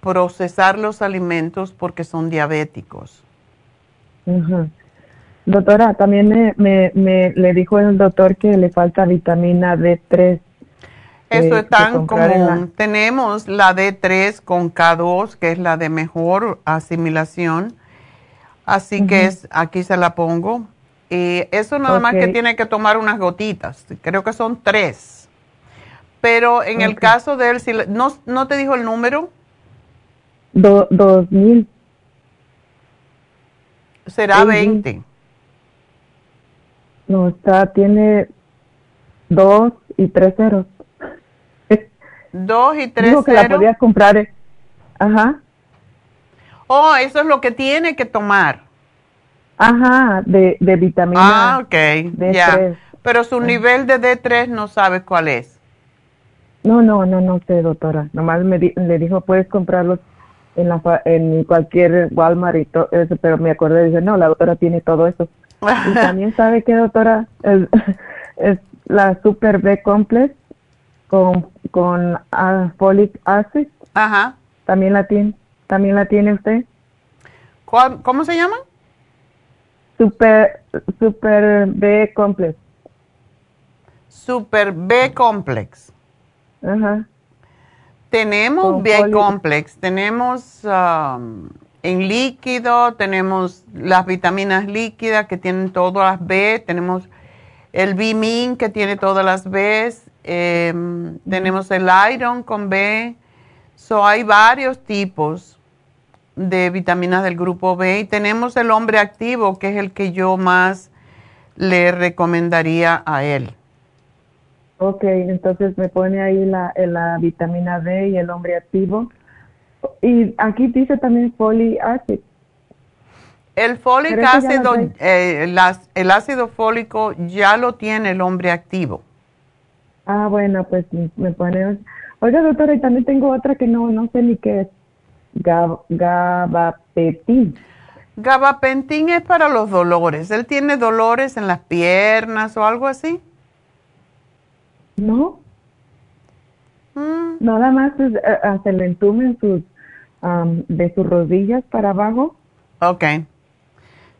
procesar los alimentos porque son diabéticos. Doctora, también me, me, le dijo el doctor que le falta vitamina D3 eso es tan común. Tenemos la D3 con K2, que es la de mejor asimilación. Así que es, aquí se la pongo. Y eso nada más que tiene que tomar unas gotitas. Creo que son tres. Pero en el caso de él, si no, ¿no te dijo el número? dos mil. Será 20. No, está, tiene dos y tres ceros. Dos y tres Dijo que la podía comprar. Eh. Ajá. Oh, eso es lo que tiene que tomar. Ajá, de, de vitamina Ah, ok, ya. Pero su nivel de D3 no sabe cuál es. No, no, no, no sé, doctora. Nomás me le dijo, puedes comprarlos en, la, en cualquier Walmart y todo eso, pero me acordé y dije, no, la doctora tiene todo eso. y también sabe que, doctora, es, es la Super B Complex con, con uh, folic acid. Ajá. También la tiene, también la tiene usted. ¿Cómo se llama? Super, super B complex. Super B complex. Ajá. Tenemos B complex, tenemos um, en líquido, tenemos las vitaminas líquidas que tienen todas las B, tenemos el B-Min que tiene todas las Bs, Em, tenemos el iron con B. So, hay varios tipos de vitaminas del grupo B y tenemos el hombre activo, que es el que yo más le recomendaría a él. Ok, entonces me pone ahí la, la vitamina D y el hombre activo. Y aquí dice también folic acid. El folic ácido, eh, el ácido fólico ya lo tiene el hombre activo. Ah, bueno, pues me pone... Oiga, doctora, y también tengo otra que no, no sé ni qué es. Gabapentin. Gabapentin es para los dolores. ¿Él tiene dolores en las piernas o algo así? No. Mm. Nada más es, uh, se le entumen sus, de sus rodillas para abajo. Ok.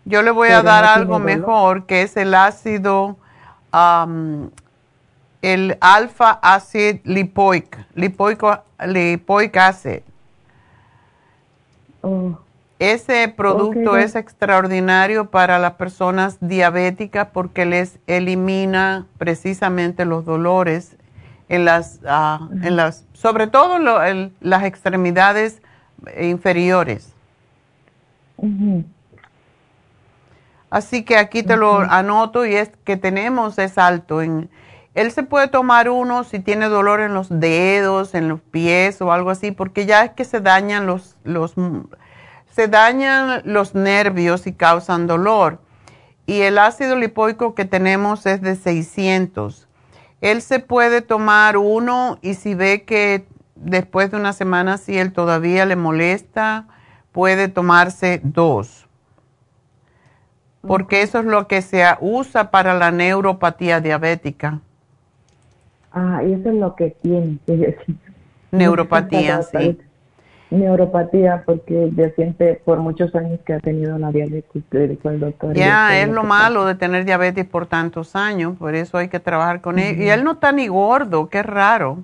Yo le voy a dar algo mejor, que es el ácido el alfa acid lipoic, lipoico, lipoic acid. Oh. Ese producto es extraordinario para las personas diabéticas porque les elimina precisamente los dolores en las, ah, en las sobre todo en las extremidades inferiores. Así que aquí te lo anoto y es que tenemos es alto en él se puede tomar uno si tiene dolor en los dedos, en los pies o algo así, porque ya es que se dañan los, los, se dañan los nervios y causan dolor. Y el ácido lipoico que tenemos es de 600. Él se puede tomar uno y si ve que después de una semana, si él todavía le molesta, puede tomarse dos. Porque eso es lo que se usa para la neuropatía diabética. Ah, y eso es lo que tiene. Neuropatía, sí. Neuropatía, porque ya siente por muchos años que ha tenido la diabetes, le dijo el doctor. Ya, es lo malo de tener diabetes por tantos años, por eso hay que trabajar con él. Y él no está ni gordo, qué raro.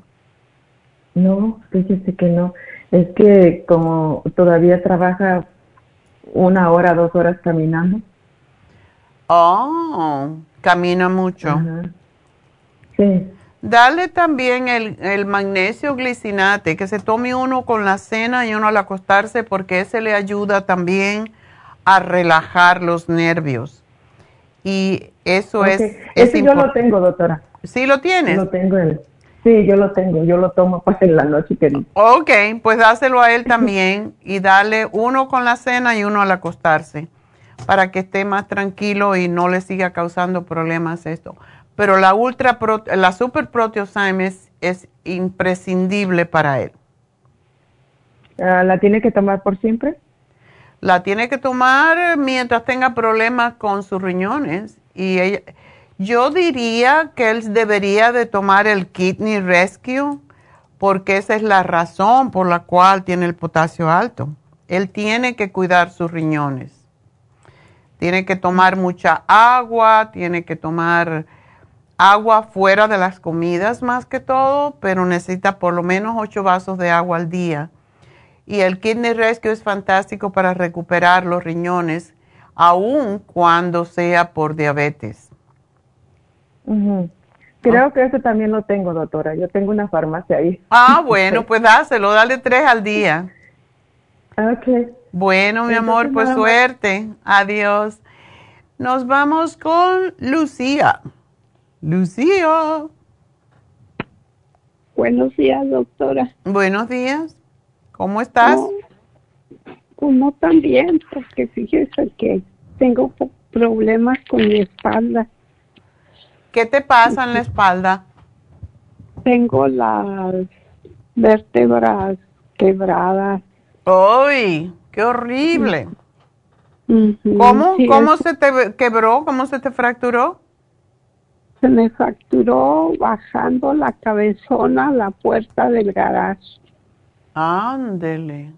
No, fíjese que no. Es que como todavía trabaja una hora, dos horas caminando. Oh, camina mucho. Sí. Dale también el, magnesio glicinate, que se tome uno con la cena y uno al acostarse, porque ese le ayuda también a relajar los nervios. Y eso es, Ese yo lo tengo, doctora. ¿Sí lo tienes? Lo tengo. sí, yo lo tengo. Yo lo tomo pues en la noche. Que Ok, pues dáselo a él también y dale uno con la cena y uno al acostarse para que esté más tranquilo y no le siga causando problemas esto pero la ultra la super proteosyme es, imprescindible para él. Ah, ¿La tiene que tomar por siempre? La tiene que tomar mientras tenga problemas con sus riñones. Y ella, yo diría que él debería de tomar el Kidney Rescue porque esa es la razón por la cual tiene el potasio alto. Él tiene que cuidar sus riñones. Tiene que tomar mucha agua, tiene que tomar agua fuera de las comidas más que todo, pero necesita por lo menos ocho vasos de agua al día. Y el Kidney Rescue es fantástico para recuperar los riñones, aun cuando sea por diabetes. Creo que eso también lo tengo, doctora. Yo tengo una farmacia ahí. Ah, bueno, pues dáselo, dale tres al día. Ok. Bueno, mi amor, pues suerte. Adiós. Nos vamos con Lucía. Lucía. Buenos días, doctora. Buenos días. ¿Cómo estás? pues no tan bien, porque fíjese que tengo problemas con mi espalda. ¿Qué te pasa en la espalda? Tengo las vértebras quebradas. ¡Ay! ¡Qué horrible! ¿Cómo? ¿Cómo se te quebró? ¿Cómo se te fracturó? Se me fracturó bajando la cabezona a la puerta del garage. Ándele.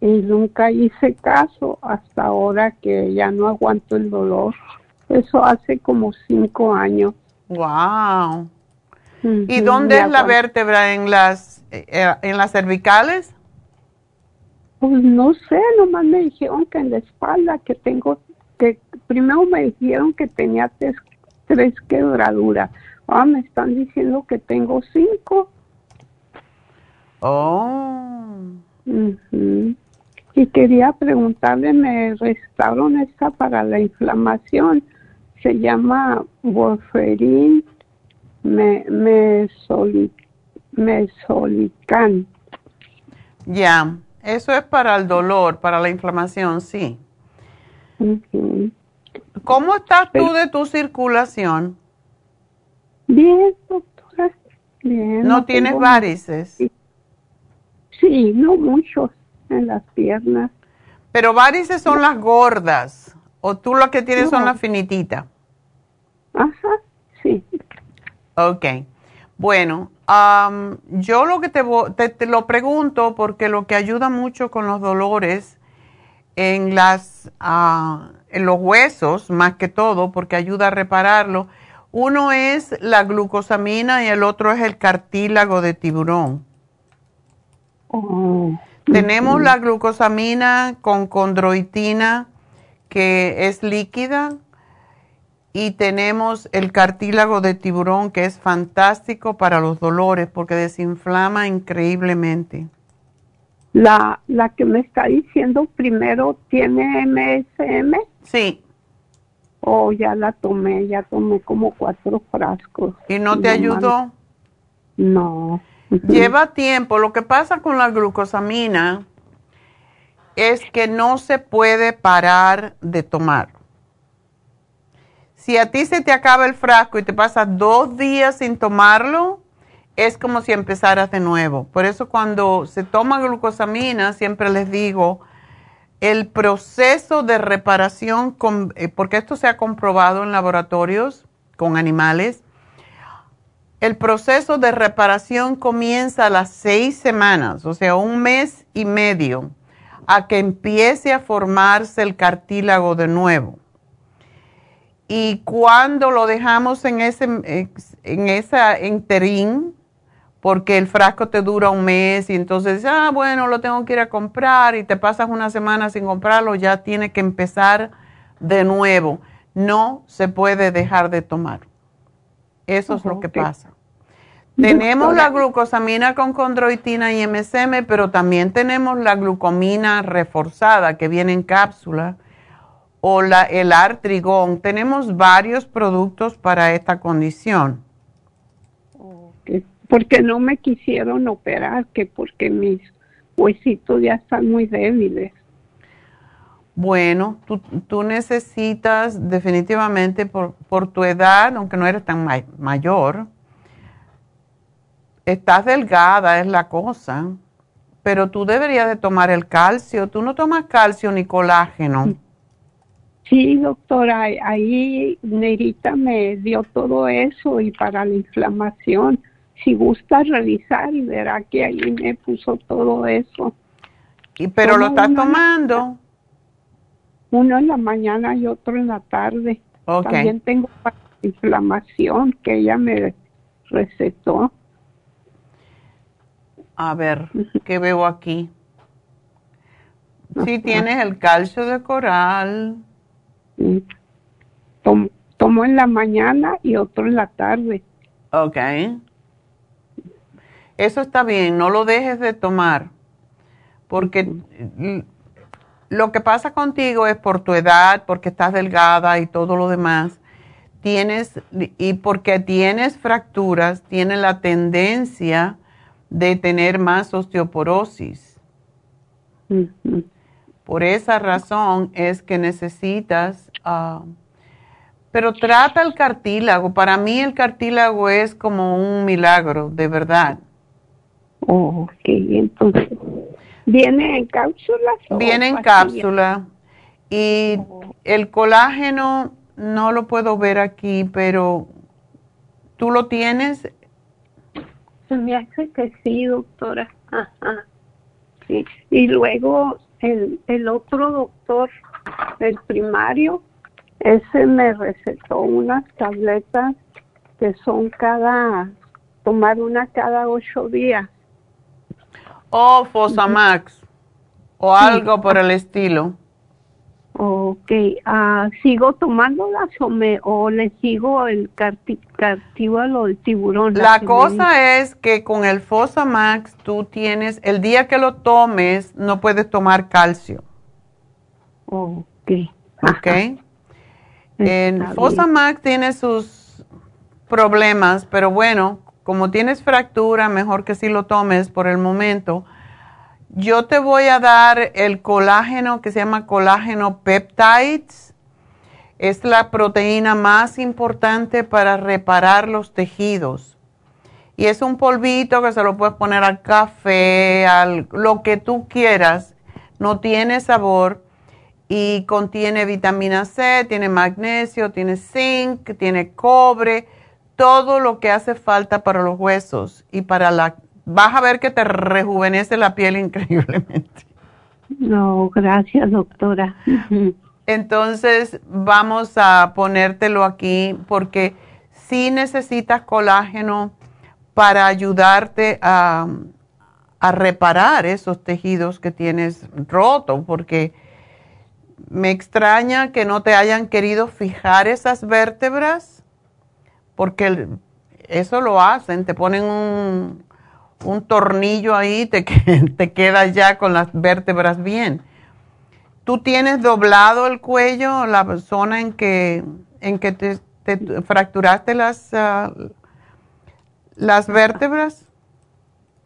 Y nunca hice caso hasta ahora que ya no aguanto el dolor. Eso hace como cinco años. Wow. ¿Y dónde es la vértebra? ¿En las, eh, eh, en las cervicales? Pues no sé, nomás me dijeron que en la espalda, que tengo, que primero me dijeron que tenía tres, tres quebraduras. Ahora me están diciendo que tengo cinco. Oh. Y quería preguntarle, me restaron esta para la inflamación. Se llama Warfarin me, Mesolican. Ya. Eso es para el dolor, para la inflamación, sí. ¿Cómo estás tú de tu circulación? Bien, doctora. Bien. ¿No, tienes varices? Sí, no muchos en las piernas. Pero varices son las gordas, o tú lo que tienes son las finititas. Ajá, sí. Ok. Bueno, yo lo que te, te, lo pregunto porque lo que ayuda mucho con los dolores en, las, ah, en los huesos, más que todo, porque ayuda a repararlo, uno es la glucosamina y el otro es el cartílago de tiburón. Oh. Tenemos la glucosamina con condroitina, que es líquida, y tenemos el cartílago de tiburón que es fantástico para los dolores porque desinflama increíblemente. La, la que me está diciendo primero tiene MSM. Sí. Oh, ya la tomé, ya tomé como cuatro frascos. ¿Y no te ayudó? No. Lleva tiempo. Lo que pasa con la glucosamina es que no se puede parar de tomar. Si a ti se te acaba el frasco y te pasas dos días sin tomarlo, es como si empezaras de nuevo. Por eso cuando se toma glucosamina, siempre les digo, el proceso de reparación, eh, porque esto se ha comprobado en laboratorios con animales, el proceso de reparación comienza a las seis semanas, o sea, un mes y medio, a que empiece a formarse el cartílago de nuevo. Y cuando lo dejamos en ese en esa interín, porque el frasco te dura un mes y entonces, ah, bueno, lo tengo que ir a comprar y te pasas una semana sin comprarlo, ya tiene que empezar de nuevo. No se puede dejar de tomar. Eso es lo que pasa. Tenemos la glucosamina con condroitina y MSM, pero también tenemos la glucomina reforzada que viene en cápsula o la, el artrigón. Tenemos varios productos para esta condición. Porque no me quisieron operar, que porque mis huesitos ya están muy débiles. Bueno, tú, tú necesitas definitivamente por, por, tu edad, aunque no eres tan mayor, estás delgada, es la cosa. pero tú deberías de tomar el calcio. Tú no tomas calcio ni colágeno. Sí, doctora, ahí Nerita me dio todo eso y para la inflamación. Si gusta revisar y verá que ahí me puso todo eso. ¿Y pero lo estás tomando? Uno en la mañana y otro en la tarde. También tengo inflamación que ella me recetó. A ver, ¿qué veo aquí? Sí, tienes el calcio de coral. tomo en la mañana y otro en la tarde. Ok. Eso está bien, no lo dejes de tomar. Porque lo que pasa contigo es por tu edad, porque estás delgada y todo lo demás. Tienes, y porque tienes fracturas, tienes la tendencia de tener más osteoporosis. Por esa razón es que necesitas, ah, pero trata el cartílago. Para mí el cartílago es como un milagro, de verdad. Oh, ok, entonces, ¿viene en cápsula? Viene en cápsula. Y oh. el colágeno no lo puedo ver aquí, pero ¿tú lo tienes? Se me hace que sí, doctora. Ajá. Sí. Y luego el, el otro doctor, el primario, ese me recetó unas tabletas que son cada, tomar una cada ocho días. O Fosamax, o algo por el estilo. Ok, uh, ¿sigo tomándolas o, me, o le sigo el cartílago del tiburón? La, cosa es que con el Fosamax tú tienes, el día que lo tomes, no puedes tomar calcio. Ok. Ok. el Fosamax tiene sus problemas, pero bueno, como tienes fractura, mejor que si lo tomes por el momento yo te voy a dar el colágeno que se llama colágeno peptides. Es la proteína más importante para reparar los tejidos. Y es un polvito que se lo puedes poner al café, al lo que tú quieras. No tiene sabor y contiene vitamina C, tiene magnesio, tiene zinc, tiene cobre, todo lo que hace falta para los huesos y para la vas a ver que te rejuvenece la piel increíblemente. No, gracias, doctora. Entonces, vamos a ponértelo aquí porque sí necesitas colágeno para ayudarte a, a reparar esos tejidos que tienes rotos, porque me extraña que no te hayan querido fijar esas vértebras, porque eso lo hacen, te ponen un, un tornillo ahí, te, te queda ya con las vértebras bien. ¿Tú tienes doblado el cuello, la zona en que, en que te, fracturaste las, ah, las vértebras?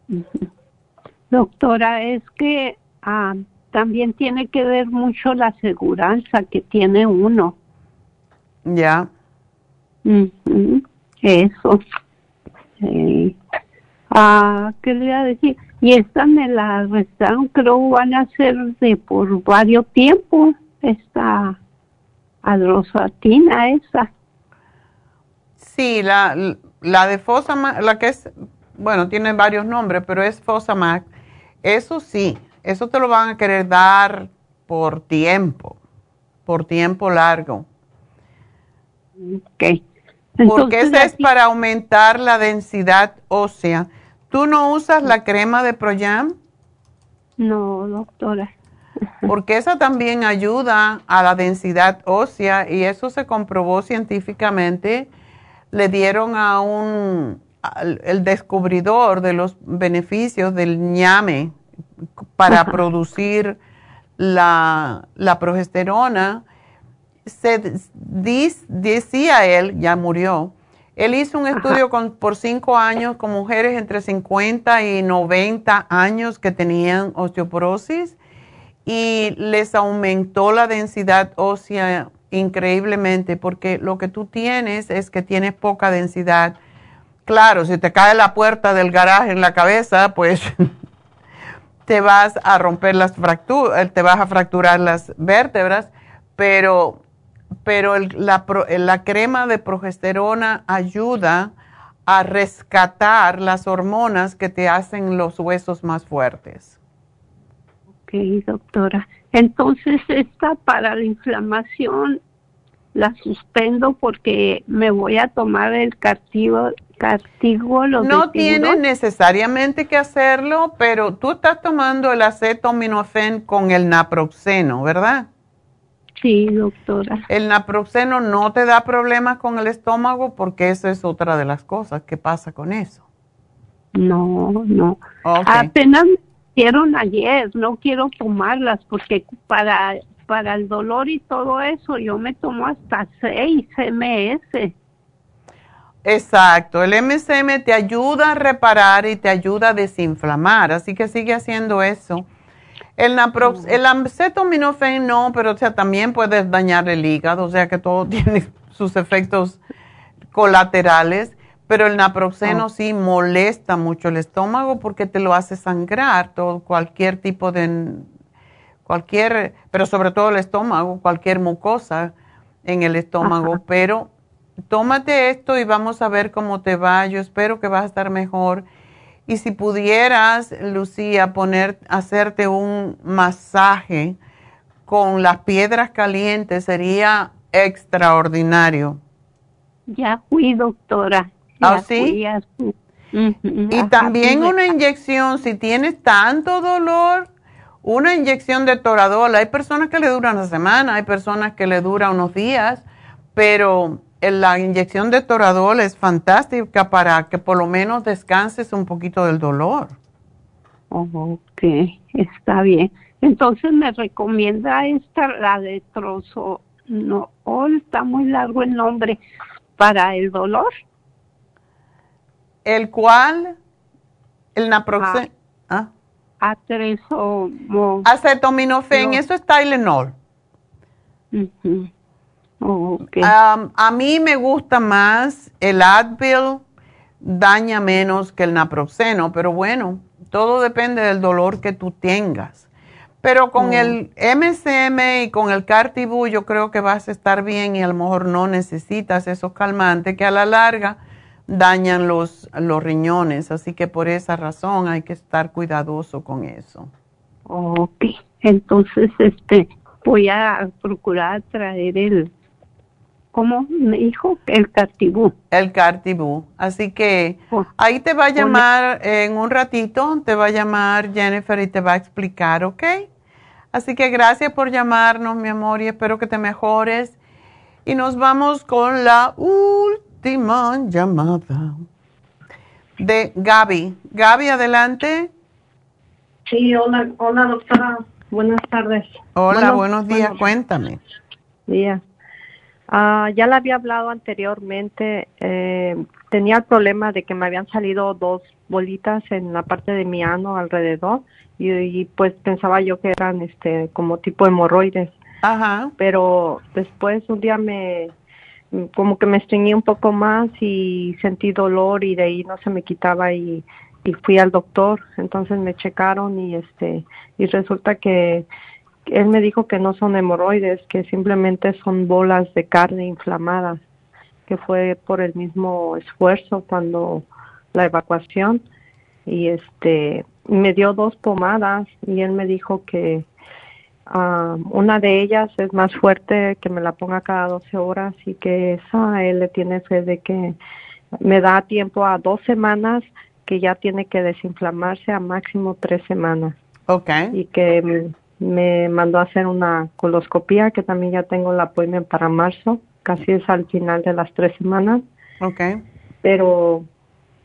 Doctora, es que ah, también tiene que ver mucho la aseguranza que tiene uno. Ya. Eso. Sí. Ah, ¿qué le iba a decir? Y esta me la restaron, creo van a ser de por varios tiempos, esta adrosatina esa. Sí, la, la de Fosamax, la que es, bueno, tiene varios nombres, pero es Fosamax. Eso sí, eso te lo van a querer dar por tiempo, por tiempo largo. Ok. Porque ese es para aumentar la densidad ósea. ¿Tú no usas la crema de Proyam? No, doctora. Porque esa también ayuda a la densidad ósea y eso se comprobó científicamente. Le dieron a un el descubridor de los beneficios del ñame para producir la, la, progesterona. Se decía él, ya murió, él hizo un estudio por cinco años con mujeres entre 50 y 90 años que tenían osteoporosis y les aumentó la densidad ósea increíblemente porque lo que tú tienes es que tienes poca densidad. Claro, si te cae la puerta del garaje en la cabeza, pues te vas a romper las fracturas, te vas a fracturar las vértebras, pero, pero la, la crema de progesterona ayuda a rescatar las hormonas que te hacen los huesos más fuertes. Ok, doctora. Entonces, esta para la inflamación la suspendo porque me voy a tomar el cartígolo. No tienes necesariamente que hacerlo, pero tú estás tomando el acetaminofén con el naproxeno, ¿verdad? Sí, doctora. El naproxeno no te da problemas con el estómago porque esa es otra de las cosas que pasa con eso. No, no. Apenas me hicieron ayer, no quiero tomarlas porque para para el dolor y todo eso, yo me tomo hasta 6 MS. Exacto, el MSM te ayuda a reparar y te ayuda a desinflamar, así que sigue haciendo eso. El, naprox el acetaminofén no, pero o sea, también puedes dañar el hígado, o sea que todo tiene sus efectos colaterales, pero el naproxeno sí molesta mucho el estómago porque te lo hace sangrar, todo, cualquier tipo de cualquier, pero sobre todo el estómago, cualquier mucosa en el estómago, pero tómate esto y vamos a ver cómo te va. Yo espero que vas a estar mejor. Y si pudieras, Lucía, poner, hacerte un masaje con las piedras calientes, sería extraordinario. Ya fui, doctora. ¿Ah, sí? Y también una inyección, si tienes tanto dolor, una inyección de toradol, hay personas que le duran una semana, hay personas que le dura unos días, pero la inyección de toradol es fantástica para que por lo menos descanses un poquito del dolor. ok, está bien. Entonces me recomienda esta, la de trozo, no, oh, está muy largo el nombre, para el dolor. ¿El cual? El naproxen. Ah. A3 o... Acetaminofén, eso es Tylenol. A mí me gusta más el Advil, daña menos que el naproxeno, pero bueno, todo depende del dolor que tú tengas. Pero con el MCM y con el Cartibú yo creo que vas a estar bien y a lo mejor no necesitas esos calmantes que a la larga dañan los, los riñones, así que por esa razón hay que estar cuidadoso con eso. Ok, entonces este voy a procurar traer el, ¿cómo me dijo? El cartibú. El cartibú, así que oh. ahí te va a llamar en un ratito, te va a llamar Jennifer y te va a explicar, ¿ok? Así que gracias por llamarnos, mi amor, y espero que te mejores. Y nos vamos con la última llamada de Gaby. Gaby, adelante. Sí, hola, hola doctora. Buenas tardes. Hola, buenos días, cuéntame. Días. Ah, ya le había hablado anteriormente. Eh, tenía el problema de que me habían salido dos bolitas en la parte de mi ano alrededor y, y pues pensaba yo que eran este como tipo hemorroides. Ajá. Pero después un día me como que me estreñí un poco más y sentí dolor y de ahí no se me quitaba y, y fui al doctor, entonces me checaron y este y resulta que él me dijo que no son hemorroides, que simplemente son bolas de carne inflamadas, que fue por el mismo esfuerzo cuando la evacuación y este me dio dos pomadas y él me dijo que Ah, una de ellas es más fuerte, que me la ponga cada 12 horas y que esa él le tiene fe de que me da tiempo a dos semanas que ya tiene que desinflamarse a máximo tres semanas. Okay. Y que me mandó a hacer una coloscopía que también ya tengo la appointment para marzo, casi es al final de las tres semanas. Okay. Pero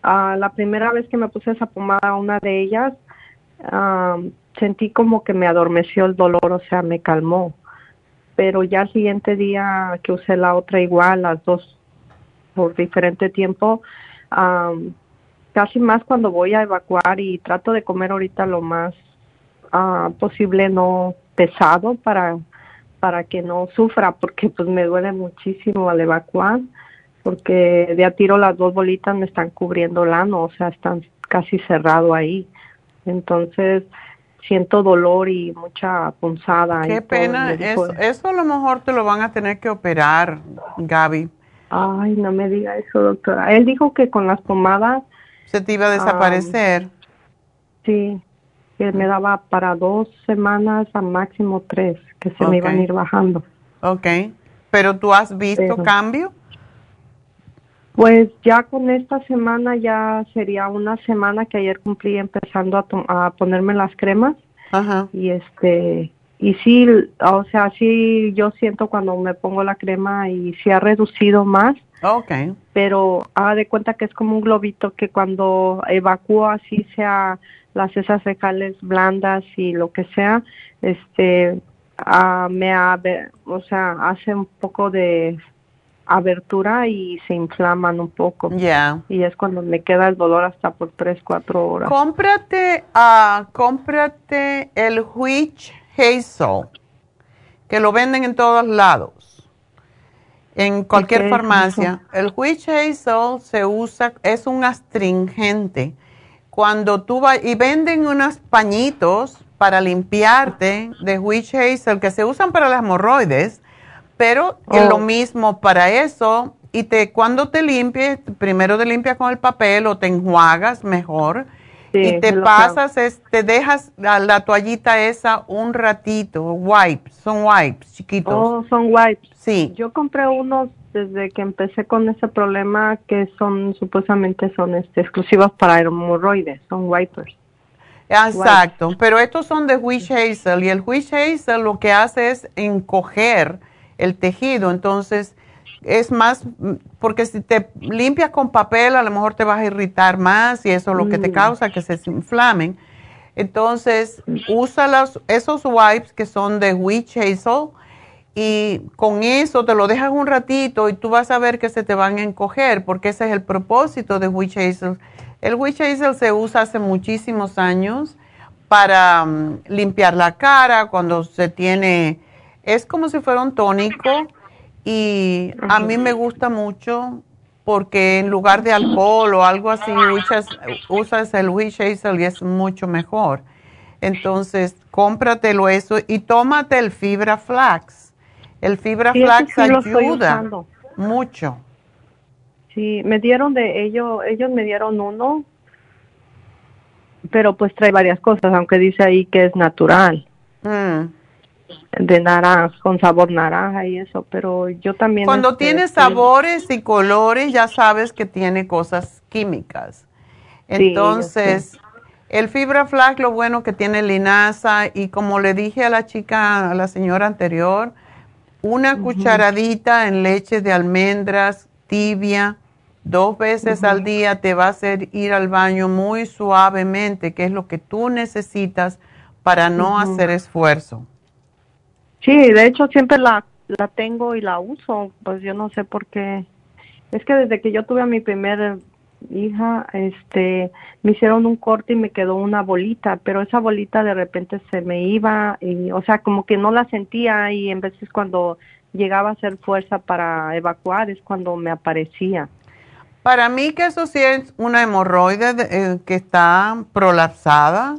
uh, la primera vez que me puse esa pomada, una de ellas, uh, sentí como que me adormeció el dolor, o sea, me calmó. Pero ya el siguiente día que usé la otra igual, las dos por diferente tiempo, casi más cuando voy a evacuar y trato de comer ahorita lo más uh, posible no pesado para para que no sufra porque pues me duele muchísimo al evacuar porque de a tiro las dos bolitas me están cubriendo el ano, o sea, están casi cerrado ahí. Entonces, siento dolor y mucha punzada. Qué y pena, eso a lo mejor te lo van a tener que operar, Gaby. Ay, no me diga eso, doctora. Él dijo que con las pomadas, Se te iba a desaparecer. sí, que me daba para dos semanas a máximo tres, que se me iban a ir bajando. ok. Pero tú has visto Pero- cambio? Pues ya con esta semana ya sería una semana que ayer cumplí empezando a, ponerme las cremas Ajá. y este y sí, o sea, sí yo siento cuando me pongo la crema y sí ha reducido más, Ok. pero haga de cuenta que es como un globito que cuando evacúo así sea las heces fecales blandas y lo que sea, este ah, me o sea, hace un poco de abertura y se inflaman un poco. Ya. Y es cuando me queda el dolor hasta por tres, cuatro horas. Cómprate, ah, cómprate el Witch Hazel, que lo venden en todos lados, en cualquier farmacia. El Witch Hazel se usa, es un astringente. Cuando tú vas, y venden unos pañitos para limpiarte de Witch Hazel que se usan para las hemorroides, pero es Oh. lo mismo para eso. Y te, cuando te limpies, primero te limpias con el papel o te enjuagas mejor. Sí, y te pasas, es- te dejas la, la toallita esa un ratito, wipes, son wipes chiquitos. Oh, son wipes. Sí. Yo compré unos desde que empecé con ese problema que son supuestamente son este exclusivos para hemorroides, son wipers. Exacto, pero estos son de Witch Hazel y el Witch Hazel lo que hace es encoger el tejido, entonces es más, porque si te limpias con papel a lo mejor te vas a irritar más y eso es lo que te Mm. causa que se inflamen. Entonces usa los, esos wipes que son de Witch Hazel y con eso te lo dejas un ratito y tú vas a ver que se te van a encoger porque ese es el propósito de Witch Hazel. El Witch Hazel se usa hace muchísimos años para mm, limpiar la cara cuando se tiene, es como si fuera un tónico y a mí me gusta mucho porque en lugar de alcohol o algo así usas, el Witch Hazel y es mucho mejor. Entonces, cómpratelo eso y tómate el fibra flax. El fibra Sí, flax sí ayuda mucho. Sí, me dieron de ellos, ellos me dieron uno, pero pues trae varias cosas, aunque dice ahí que es natural, Mm. de naranja, con sabor naranja y eso, pero yo también... Cuando este, tiene sabores y colores, ya sabes que tiene cosas químicas. Sí, Entonces, el fibra flax, lo bueno que tiene linaza y como le dije a la chica, a la señora anterior, una cucharadita en leche de almendras tibia, dos veces al día te va a hacer ir al baño muy suavemente, que es lo que tú necesitas para no hacer esfuerzo. Sí, de hecho siempre la, la tengo y la uso, pues yo no sé por qué. Es que desde que yo tuve a mi primera hija, este, me hicieron un corte y me quedó una bolita, pero esa bolita de repente se me iba y, o sea, como que no la sentía y en veces cuando llegaba a hacer fuerza para evacuar es cuando me aparecía. Para mí que eso sí es una hemorroide de- eh, que está prolapsada,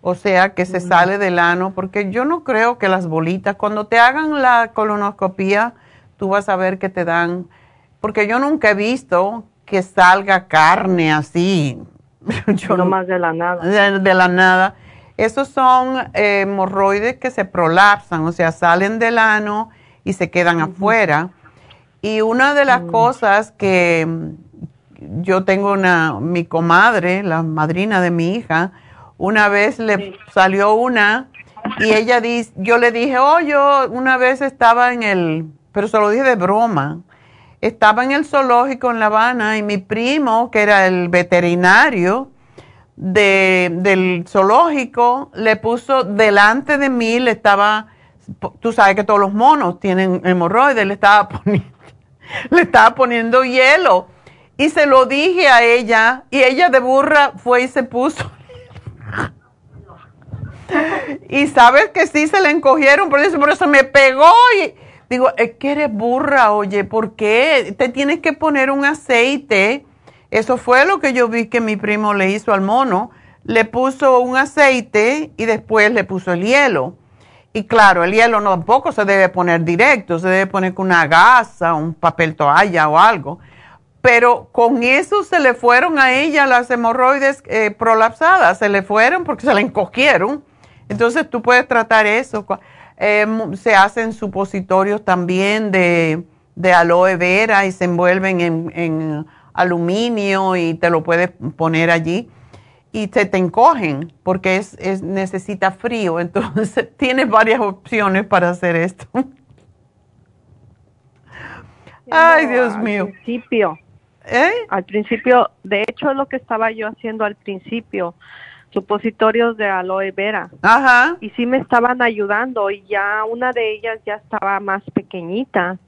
o sea, que se sale del ano, porque yo no creo que las bolitas, cuando te hagan la colonoscopía, tú vas a ver que te dan, porque yo nunca he visto que salga carne así. yo no más de la nada. De, de la nada. Esos son eh, hemorroides que se prolapsan, o sea, salen del ano y se quedan afuera. Y una de las cosas que mm, yo tengo una, mi comadre, la madrina de mi hija, una vez le salió una y ella dice, yo le dije, oh, yo una vez estaba en el, pero se lo dije de broma, estaba en el zoológico en La Habana y mi primo, que era el veterinario de, del zoológico, le puso delante de mí, le estaba, tú sabes que todos los monos tienen hemorroides, le estaba poniendo, le estaba poniendo hielo. Y se lo dije a ella y ella de burra fue y se puso. y sabes que sí se le encogieron, por eso, por eso me pegó y digo, es que eres burra, oye, ¿por qué? Te tienes que poner un aceite. Eso fue lo que yo vi que mi primo le hizo al mono. le puso un aceite y después le puso el hielo. Y claro, el hielo no, tampoco se debe poner directo, se debe poner con una gasa, un papel toalla o algo. Pero con eso se le fueron a ella las hemorroides eh, prolapsadas, se le fueron porque se le encogieron. Entonces tú puedes tratar eso. Eh, se hacen supositorios también de, de, aloe vera y se envuelven en, en aluminio y te lo puedes poner allí y se te encogen porque es, es, necesita frío. Entonces tienes varias opciones para hacer esto. Ay, Dios mío. Al principio. ¿Eh? Al principio, de hecho es lo que estaba yo haciendo al principio, supositorios de aloe vera. Ajá. Y sí me estaban ayudando y ya una de ellas ya estaba más pequeñita.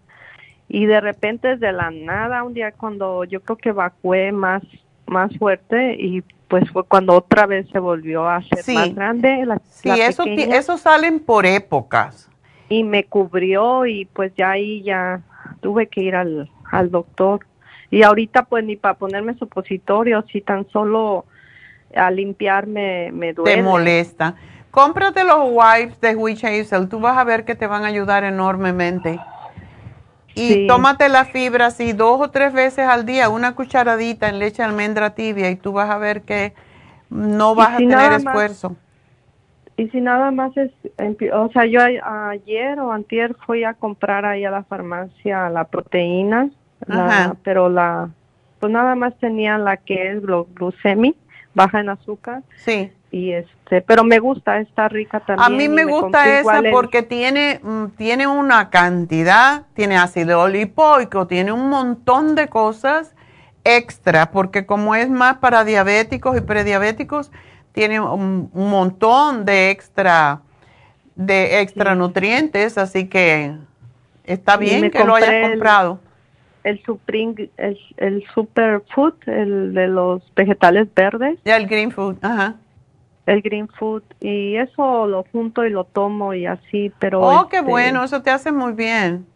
Y de repente desde la nada, un día cuando yo creo que evacué más más fuerte y pues fue cuando otra vez se volvió a hacer más grande. La, sí, eso, eso salen por épocas. Y me cubrió y pues ya ahí ya tuve que ir al, al doctor. Y ahorita pues ni para ponerme supositorio, si tan solo a limpiarme me duele. Te molesta. Cómprate los wipes de Witch Hazel, tú vas a ver que te van a ayudar enormemente. Y tómate la fibra así dos o tres veces al día, una cucharadita en leche de almendra tibia y tú vas a ver que no vas a tener esfuerzo. y si nada más es, o sea, yo ayer o antier fui a comprar ahí a la farmacia la proteína, pero la, pues nada más tenía la que es glucemi, baja en azúcar. Sí y este pero me gusta está rica también a mí me, gusta esa porque tiene mm, tiene una cantidad tiene ácido lipoico tiene un montón de cosas extra porque como es más para diabéticos y prediabéticos tiene un, montón de extra de extra nutrientes así que está bien que lo hayas comprado el Supreme, el, el Superfood, el de los vegetales verdes. Ya, el Green Food, ajá el green food y eso lo junto y lo tomo y así, pero... Oh, qué este, bueno, eso te hace muy bien.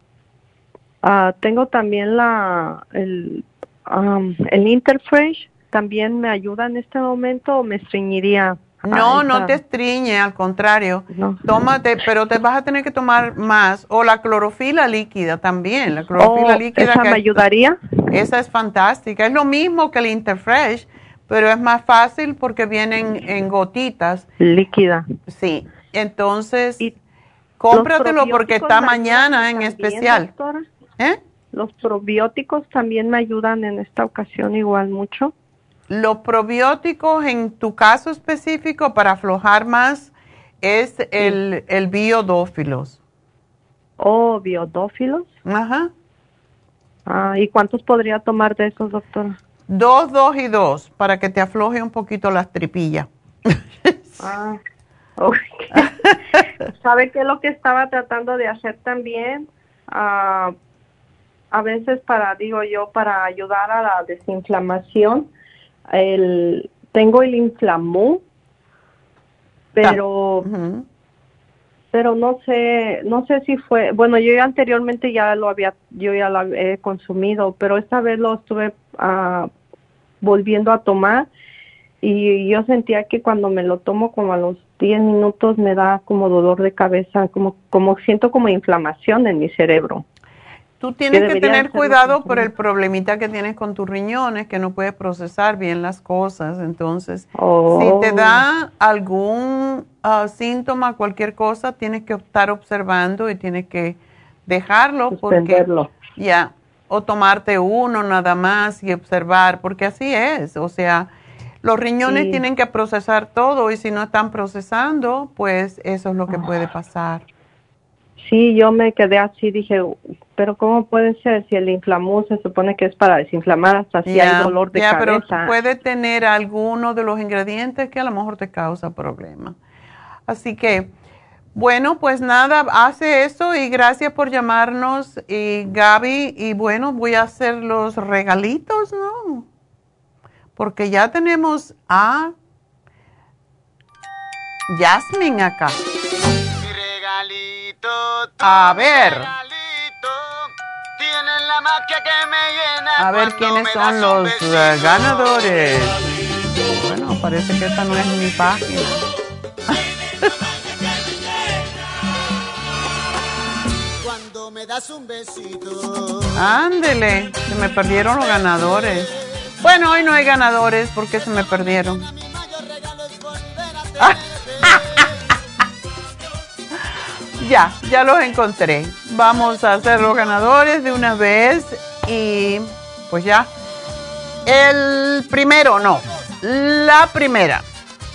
Uh, tengo también la, el, um, el Interfresh, también me ayuda en este momento o me estreñiría. No, no te estriñe, al contrario. Tómate, pero te vas a tener que tomar más. O la clorofila líquida también. La clorofila oh, líquida. ¿Esa me ayudaría? Esa es fantástica. Es lo mismo que el Interfresh pero es más fácil porque vienen en gotitas. Líquida. Sí, entonces cómpratelo porque está mañana en especial. ¿Eh? Los probióticos también me ayudan en esta ocasión igual mucho. Los probióticos en tu caso específico para aflojar más es el, el biodófilos. Oh, biodófilos. Ajá. Ah, ¿y cuántos podría tomar de esos, doctora? Dos, dos y dos, para que te afloje un poquito las tripillas. ah, ¿Sabe qué es lo que estaba tratando de hacer también? Ah, a veces para, digo yo, para ayudar a la desinflamación, el, tengo el inflamú, pero, pero no sé, no sé si fue, bueno, yo anteriormente ya lo había, yo ya lo he consumido, pero esta vez lo estuve uh, volviendo a tomar y yo sentía que cuando me lo tomo como a los 10 minutos me da como dolor de cabeza, como, como siento como inflamación en mi cerebro. Tú tienes que, tener cuidado por el problemita que tienes con tus riñones, que no puedes procesar bien las cosas. Entonces, si te da oh. algún ah, síntoma, cualquier cosa, tienes que estar observando y tienes que dejarlo. Porque, ya, o tomarte uno nada más y observar, porque así es, o sea, los riñones tienen que procesar todo y si no están procesando, pues eso es lo que puede ah. pasar. Sí, yo me quedé así, dije, pero ¿cómo puede ser si el inflamú se supone que es para desinflamar hasta si hay dolor de cabeza? pero puede tener alguno de los ingredientes que a lo mejor te causa problema. Así que bueno, pues nada, hace eso y gracias por llamarnos, y Gaby. Y bueno, voy a hacer los regalitos, ¿no? Porque ya tenemos a Jasmine acá. A ver. a ver quiénes son los ganadores. Bueno. parece que esta no es mi página. Cuando me das un besito. Ándele, se me perdieron los ganadores. Bueno, hoy no hay ganadores porque se me perdieron. Ya, ya los encontré. Vamos a hacer los ganadores de una vez y pues ya. El primero, no. La primera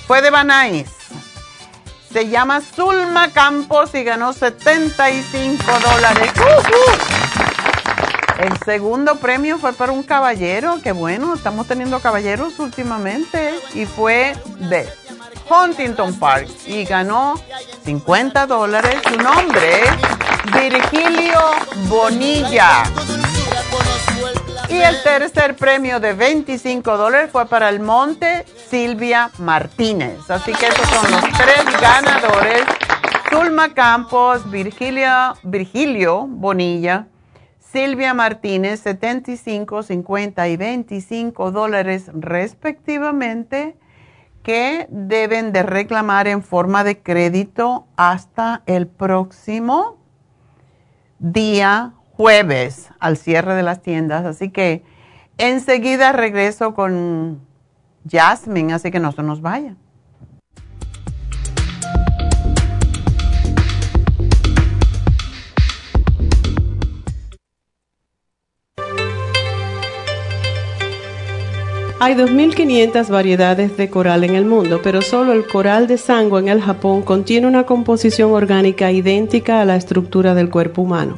fue de Banais. Se llama Zulma Campos y ganó 75 dólares. El segundo premio fue para un caballero, que bueno, estamos teniendo caballeros últimamente, y fue de Huntington Park y ganó 50 dólares. Su nombre es Virgilio Bonilla. Y el tercer premio de 25 dólares fue para el Monte Silvia Martínez. Así que estos son los tres ganadores. Zulma Campos, Virgilio, Virgilio Bonilla Silvia Martínez, 75, 50 y 25 dólares respectivamente, que deben de reclamar en forma de crédito hasta el próximo día jueves al cierre de las tiendas. Así que enseguida regreso con Jasmine, así que no se nos vaya. Hay 2.500 variedades de coral en el mundo, pero solo el coral de sangre en el Japón contiene una composición orgánica idéntica a la estructura del cuerpo humano.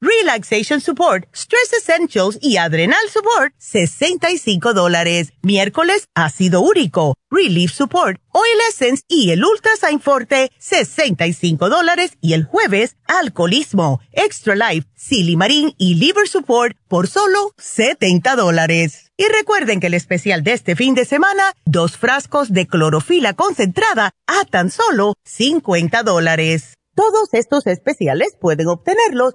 Relaxation Support, Stress Essentials y Adrenal Support, 65 dólares. Miércoles, Ácido Úrico, Relief Support, Oil Essence y el Ultrasign Forte, 65 dólares. Y el jueves, Alcoholismo, Extra Life, Silimarín y Liver Support por solo 70 dólares. Y recuerden que el especial de este fin de semana, dos frascos de clorofila concentrada a tan solo 50 dólares. Todos estos especiales pueden obtenerlos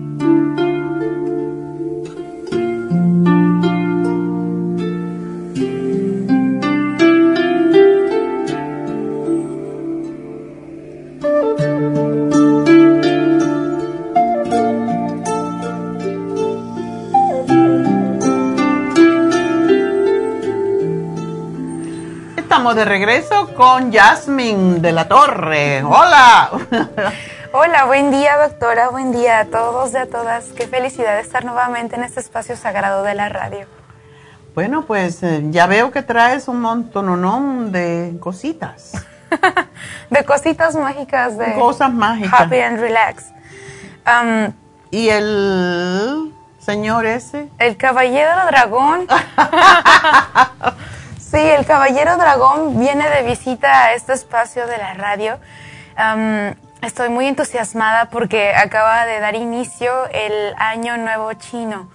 Estamos de regreso con Jasmine de la Torre. Hola. Hola, buen día doctora, buen día a todos y a todas. Qué felicidad estar nuevamente en este espacio sagrado de la radio. Bueno, pues eh, ya veo que traes un montón de cositas. de cositas mágicas. De Cosas mágicas. Happy and relax. Um, ¿Y el señor ese? El caballero dragón. sí, el caballero dragón viene de visita a este espacio de la radio. Estoy muy entusiasmada porque acaba de dar inicio el Año Nuevo Chino.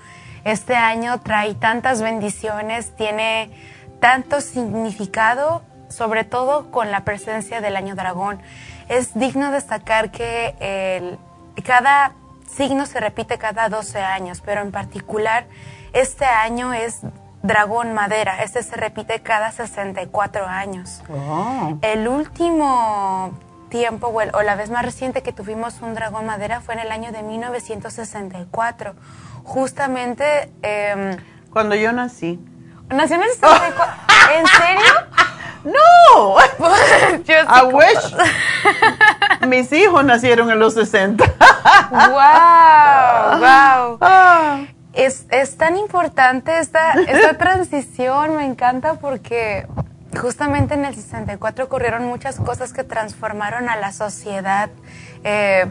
Este año trae tantas bendiciones, tiene tanto significado, sobre todo con la presencia del Año Dragón. Es digno destacar que el, cada signo se repite cada 12 años, pero en particular este año es dragón madera. Este se repite cada 64 años. Oh. El último tiempo o la vez más reciente que tuvimos un dragón madera fue en el año de 1964. Justamente... Eh, Cuando yo nací. ¿Nació en el 64? ¿En serio? No. I wish. Mis hijos nacieron en los 60. ¡Wow! ¡Wow! Es, es tan importante esta, esta transición, me encanta porque justamente en el 64 ocurrieron muchas cosas que transformaron a la sociedad. Eh,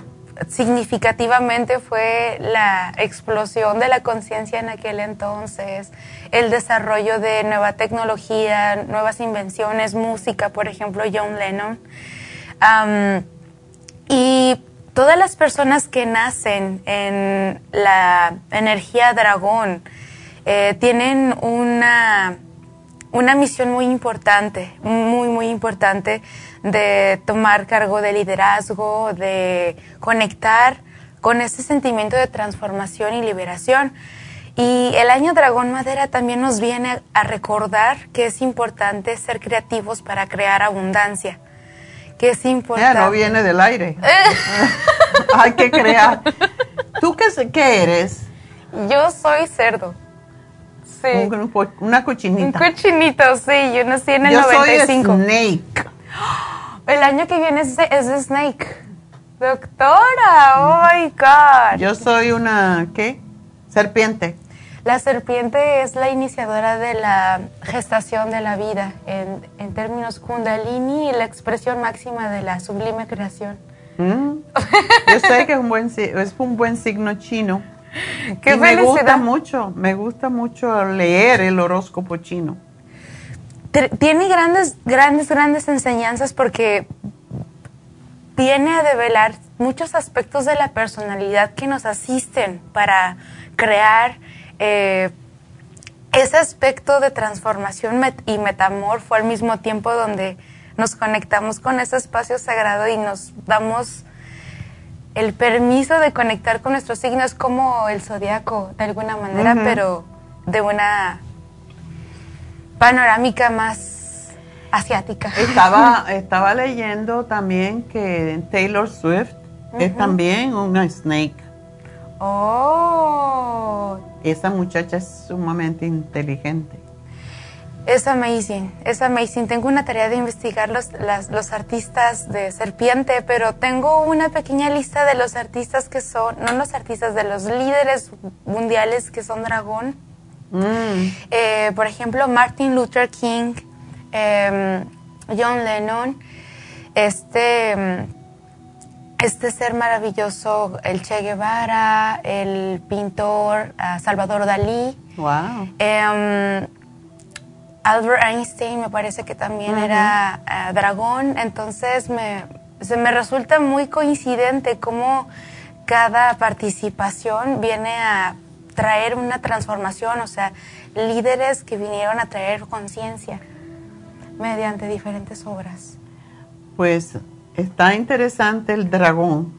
significativamente fue la explosión de la conciencia en aquel entonces, el desarrollo de nueva tecnología, nuevas invenciones, música, por ejemplo, John Lennon. Um, y todas las personas que nacen en la energía dragón eh, tienen una, una misión muy importante, muy, muy importante de tomar cargo de liderazgo, de conectar con ese sentimiento de transformación y liberación. Y el año Dragón Madera también nos viene a recordar que es importante ser creativos para crear abundancia. Que es importante. No viene del aire. Hay que crear. ¿Tú qué, qué eres? Yo soy cerdo. Sí. Un- un- una cochinita. Un cochinito, sí. Yo nací en el Yo 95. soy snake. El año que viene es es de Snake. Doctora, oh my God. Yo soy una, ¿qué? Serpiente. La serpiente es la iniciadora de la gestación de la vida en, en términos kundalini y la expresión máxima de la sublime creación. Mm. Yo sé que es un buen, si- es un buen signo chino. ¡Qué y me gusta mucho, me gusta mucho leer el horóscopo chino. Tiene grandes, grandes, grandes enseñanzas porque viene a develar muchos aspectos de la personalidad que nos asisten para crear eh, ese aspecto de transformación met- y metamorfo al mismo tiempo donde nos conectamos con ese espacio sagrado y nos damos el permiso de conectar con nuestros signos como el zodiaco de alguna manera, pero de una panorámica más asiática. Estaba, estaba leyendo también que Taylor Swift es también una snake. Oh, Esa muchacha es sumamente inteligente. es amazing, es amazing. Tengo una tarea de investigar los, las- los artistas de serpiente, pero tengo una pequeña lista de los artistas que son, no los artistas, de los líderes mundiales que son dragón. Mm. Eh, por ejemplo, Martin Luther King, em, John Lennon, este, em, este ser maravilloso, el Che Guevara, el pintor ah, Salvador Dalí, Wow. em, Albert Einstein me parece que también era ah, dragón, entonces me, se me resulta muy coincidente cómo cada participación viene a traer una transformación, o sea, líderes que vinieron a traer conciencia mediante diferentes obras. Pues está interesante el dragón.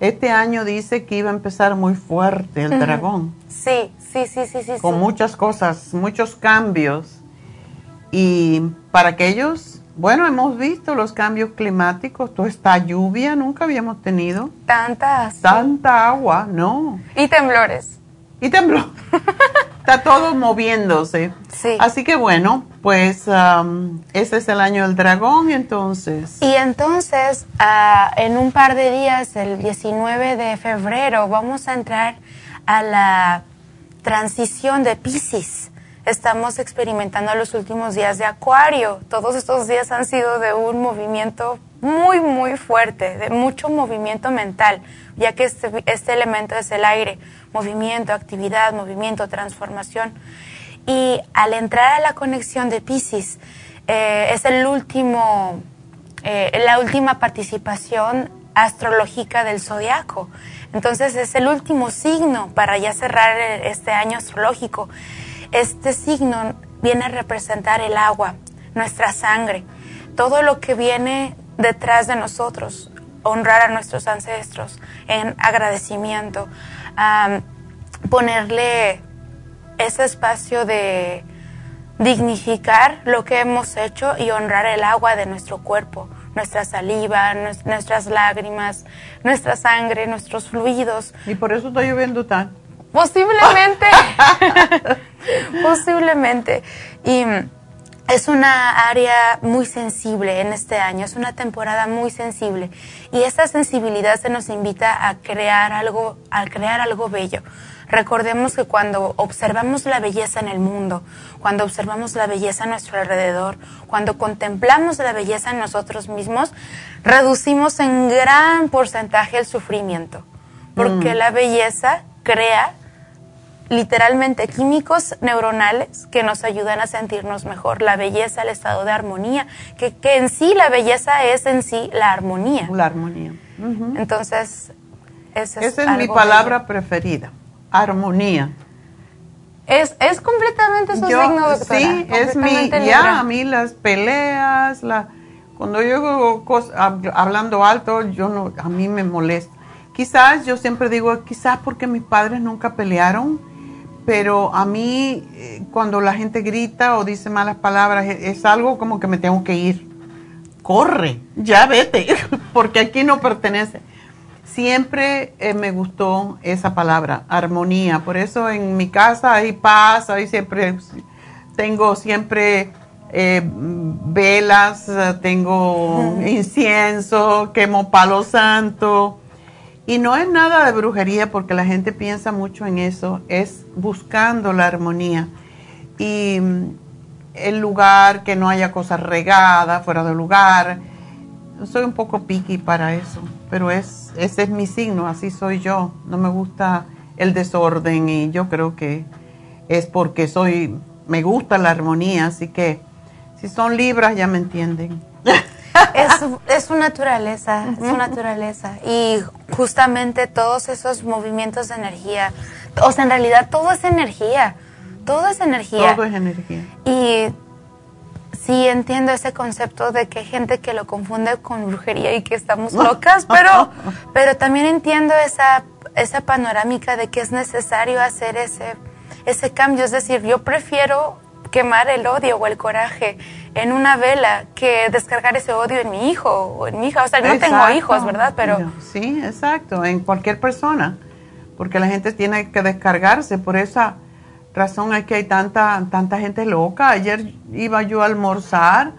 Este año dice que iba a empezar muy fuerte el dragón, Sí, sí, sí, sí, sí. con sí. muchas cosas, muchos cambios. Y para aquellos, bueno, hemos visto los cambios climáticos, toda esta lluvia nunca habíamos tenido, Tantas. tanta agua, no. Y temblores. Y tembló. está todo moviéndose. Sí. Así que bueno, pues um, ese es el año del dragón, entonces. Y entonces, ah, en un par de días, el 19 de febrero, vamos a entrar a la transición de Pisces. Estamos experimentando los últimos días de Acuario. Todos estos días han sido de un movimiento muy, muy fuerte, de mucho movimiento mental, ya que este, este elemento es el aire, movimiento, actividad, movimiento, transformación. Y al entrar a la conexión de Pisces, eh, es el último, eh, la última participación astrológica del zodiaco. Entonces es el último signo para ya cerrar el- este año astrológico. Este signo viene a representar el agua, nuestra sangre, todo lo que viene detrás de nosotros, honrar a nuestros ancestros en agradecimiento, am, ponerle ese espacio de dignificar lo que hemos hecho y honrar el agua de nuestro cuerpo, nuestra saliva, nues- nuestras lágrimas, nuestra sangre, nuestros fluidos. Y por eso está lloviendo tan. Posiblemente. Posiblemente. Y es una área muy sensible en este año, es una temporada muy sensible. Y esa sensibilidad se nos invita a crear algo, a crear algo bello. Recordemos que cuando observamos la belleza en el mundo, cuando observamos la belleza a nuestro alrededor, cuando contemplamos la belleza en nosotros mismos, reducimos en gran porcentaje el sufrimiento. Porque Mm. la belleza crea literalmente químicos neuronales que nos ayudan a sentirnos mejor. La belleza, el estado de armonía, que, que en sí la belleza es en sí la armonía. La armonía. Entonces, ese es, Esa es mi palabra preferida, armonía. Es, es completamente su Yo- signo, doctora. Sí, es mi, ya Libra. a mí las peleas, la, cuando yo hab- hablando alto, yo no, a mí me molesta. Quizás, yo siempre digo, quizás porque mis padres nunca pelearon, pero a mí eh, cuando la gente grita o dice malas palabras, e- es, algo como que me tengo que ir. Corre, ya vete, porque aquí no pertenece. Siempre eh, me gustó esa palabra, armonía. Por eso en mi casa hay paz, hay siempre, tengo siempre eh, velas, tengo incienso, quemo palo santo. Y no es nada de brujería porque la gente piensa mucho en eso, es buscando la armonía. Y mm, el lugar, que no haya cosas regadas, fuera de lugar. Soy un poco picky para eso, pero es, ese es mi signo, así soy yo. No me gusta el desorden y yo creo que es porque soy, me gusta la armonía, así que si son libras ya me entienden. es, su- es su naturaleza, es su naturaleza. Y justamente todos esos movimientos de energía, o sea, en realidad todo es energía, todo es energía. Todo es energía. Y sí entiendo ese concepto de que hay gente que lo confunde con brujería y que estamos locas, pero, pero también entiendo esa, esa panorámica de que es necesario hacer ese, ese cambio. Es decir, yo prefiero quemar el odio o el coraje en una vela que descargar ese odio en mi hijo o en mi hija. O sea, no tengo hijos, ¿verdad? Pero Sí, exacto, en cualquier persona, porque la gente tiene que descargarse, por esa razón es que hay tanta, tanta gente loca. Ayer iba yo a almorzar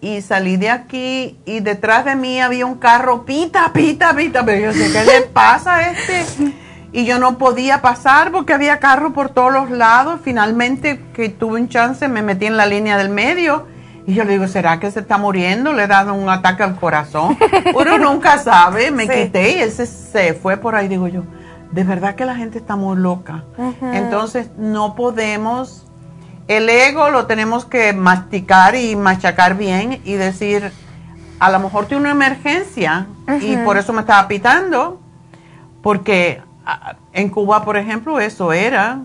y salí de aquí y detrás de mí había un carro, pita, pita, pita, pero yo sé, ¿qué le pasa a este? Y yo no podía pasar porque había carro por todos los lados. Finalmente, que tuve un chance, me metí en la línea del medio. Y yo le digo, ¿será que se está muriendo? Le he dado un ataque al corazón. Uno nunca sabe. Me Sí. quité y ese se fue por ahí. Digo yo, de verdad que la gente está muy loca. Entonces, no podemos. El ego lo tenemos que masticar y machacar bien y decir, a lo mejor tiene una emergencia y por eso me estaba pitando. Porque en Cuba, por ejemplo, eso era.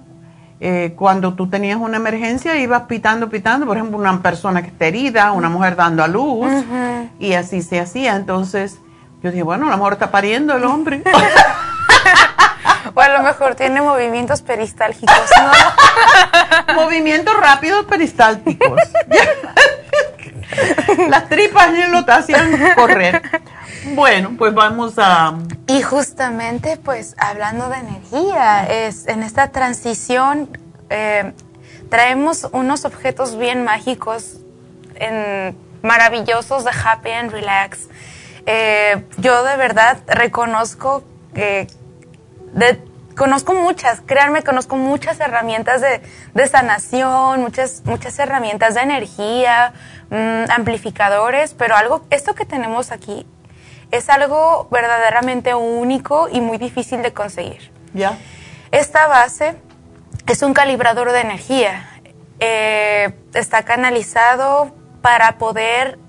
eh, cuando tú tenías una emergencia, ibas pitando, pitando, por ejemplo, una persona que está herida, una mujer dando a luz, y así se hacía. Entonces, yo dije, bueno, a lo mejor está pariendo el hombre. o a lo mejor tiene movimientos peristálgicos, ¿no? Movimientos rápidos peristálticos. Las tripas lo hacían correr. Bueno, pues vamos a... Y justamente, pues, hablando de energía, es en esta transición, Eh, traemos unos objetos bien mágicos, en, maravillosos de Happy and Relax. Eh, yo de verdad reconozco que conozco muchas, créanme, conozco muchas herramientas de, de sanación, muchas, muchas herramientas de energía, mm, amplificadores, pero algo, esto que tenemos aquí es algo verdaderamente único y muy difícil de conseguir. Ya. Esta base es un calibrador de energía. Eh, está canalizado para poder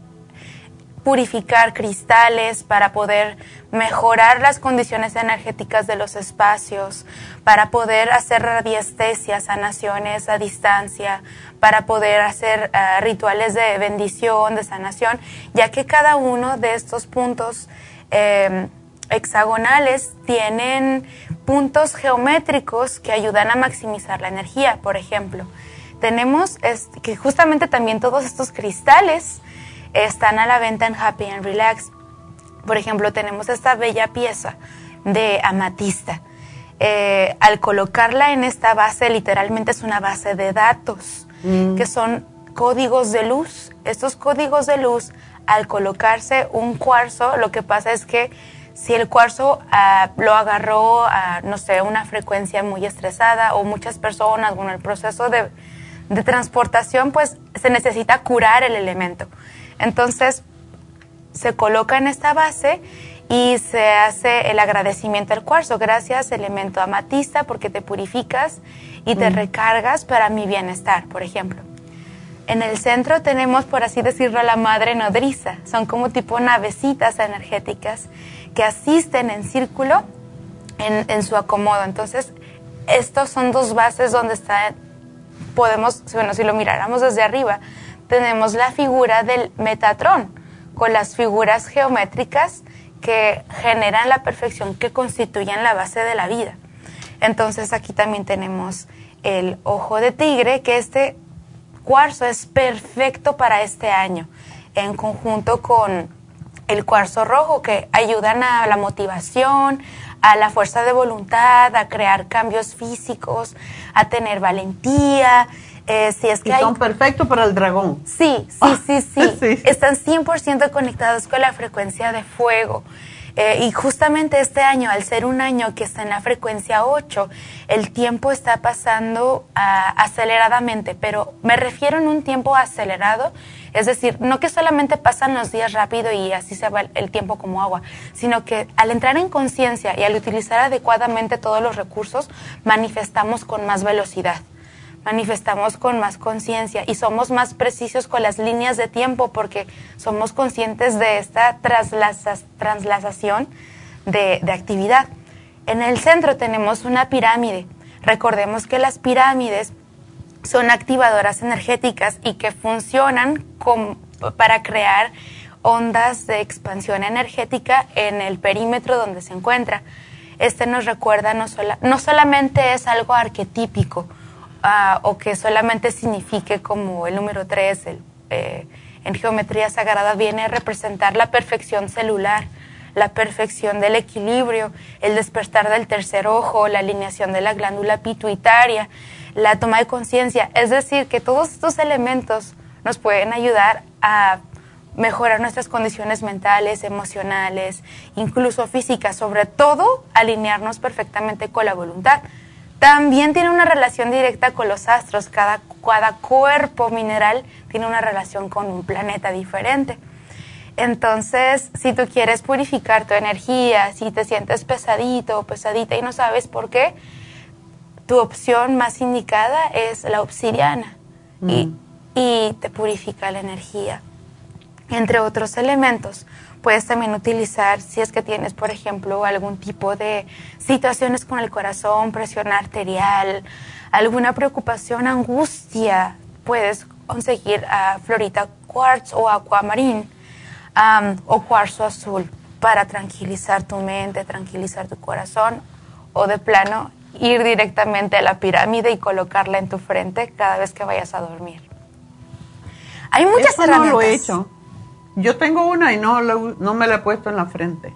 purificar cristales, para poder mejorar las condiciones energéticas de los espacios, para poder hacer radiestesia, sanaciones a distancia, para poder hacer eh, rituales de bendición, de sanación, ya que cada uno de estos puntos eh, hexagonales tienen puntos geométricos que ayudan a maximizar la energía, por ejemplo. Tenemos que justamente también todos estos cristales están a la venta en Happy and Relax. Por ejemplo, tenemos esta bella pieza de amatista. Eh, al colocarla en esta base, literalmente es una base de datos, mm. que son códigos de luz. Estos códigos de luz, al colocarse un cuarzo, lo que pasa es que si el cuarzo ah, lo agarró a, no sé, una frecuencia muy estresada o muchas personas, bueno, el proceso de, de transportación, pues se necesita curar el elemento. Entonces, se coloca en esta base y se hace el agradecimiento al cuarzo. Gracias, elemento amatista, porque te purificas y te mm. recargas para mi bienestar, por ejemplo. En el centro tenemos, por así decirlo, la madre nodriza. Son como tipo navecitas energéticas que asisten en círculo en, en su acomodo. Entonces, estos son dos bases donde está, podemos, bueno, si lo miráramos desde arriba, tenemos la figura del Metatrón, con las figuras geométricas que generan la perfección, que constituyen la base de la vida. Entonces aquí también tenemos el ojo de tigre, que este cuarzo es perfecto para este año, en conjunto con el cuarzo rojo, que ayudan a la motivación, a la fuerza de voluntad, a crear cambios físicos, a tener valentía, eh, si es que y son perfectos para el dragón. Sí, sí, sí, sí, Están 100% conectados con la frecuencia de fuego. Eh, y justamente este año, al ser un año que está en la frecuencia 8, el tiempo está pasando ah, aceleradamente, pero me refiero en un tiempo acelerado, es decir, no que solamente pasan los días rápido y así se va el tiempo como agua, sino que al entrar en conciencia y al utilizar adecuadamente todos los recursos, manifestamos con más velocidad manifestamos con más conciencia y somos más precisos con las líneas de tiempo porque somos conscientes de esta traslazación de, de actividad. En el centro tenemos una pirámide. Recordemos que las pirámides son activadoras energéticas y que funcionan para crear ondas de expansión energética en el perímetro donde se encuentra. Este nos recuerda no, no solamente es algo arquetípico, Ah, o que solamente signifique como el número 3 eh, en geometría sagrada viene a representar la perfección celular, la perfección del equilibrio, el despertar del tercer ojo, la alineación de la glándula pituitaria, la toma de conciencia. Es decir, que todos estos elementos nos pueden ayudar a mejorar nuestras condiciones mentales, emocionales, incluso físicas, sobre todo alinearnos perfectamente con la voluntad. También tiene una relación directa con los astros. Cada, cada cuerpo mineral tiene una relación con un planeta diferente. Entonces, si tú quieres purificar tu energía, si te sientes pesadito o pesadita y no sabes por qué, tu opción más indicada es la obsidiana y, mm. y te purifica la energía, entre otros elementos puedes también utilizar si es que tienes, por ejemplo, algún tipo de situaciones con el corazón, presión arterial, alguna preocupación, angustia, puedes conseguir a Florita Quartz o Aquamarín o cuarzo azul para tranquilizar tu mente, tranquilizar tu corazón o de plano ir directamente a la pirámide y colocarla en tu frente cada vez que vayas a dormir. Hay muchas Eso No lo he hecho. Yo tengo una y no, no me la he puesto en la frente.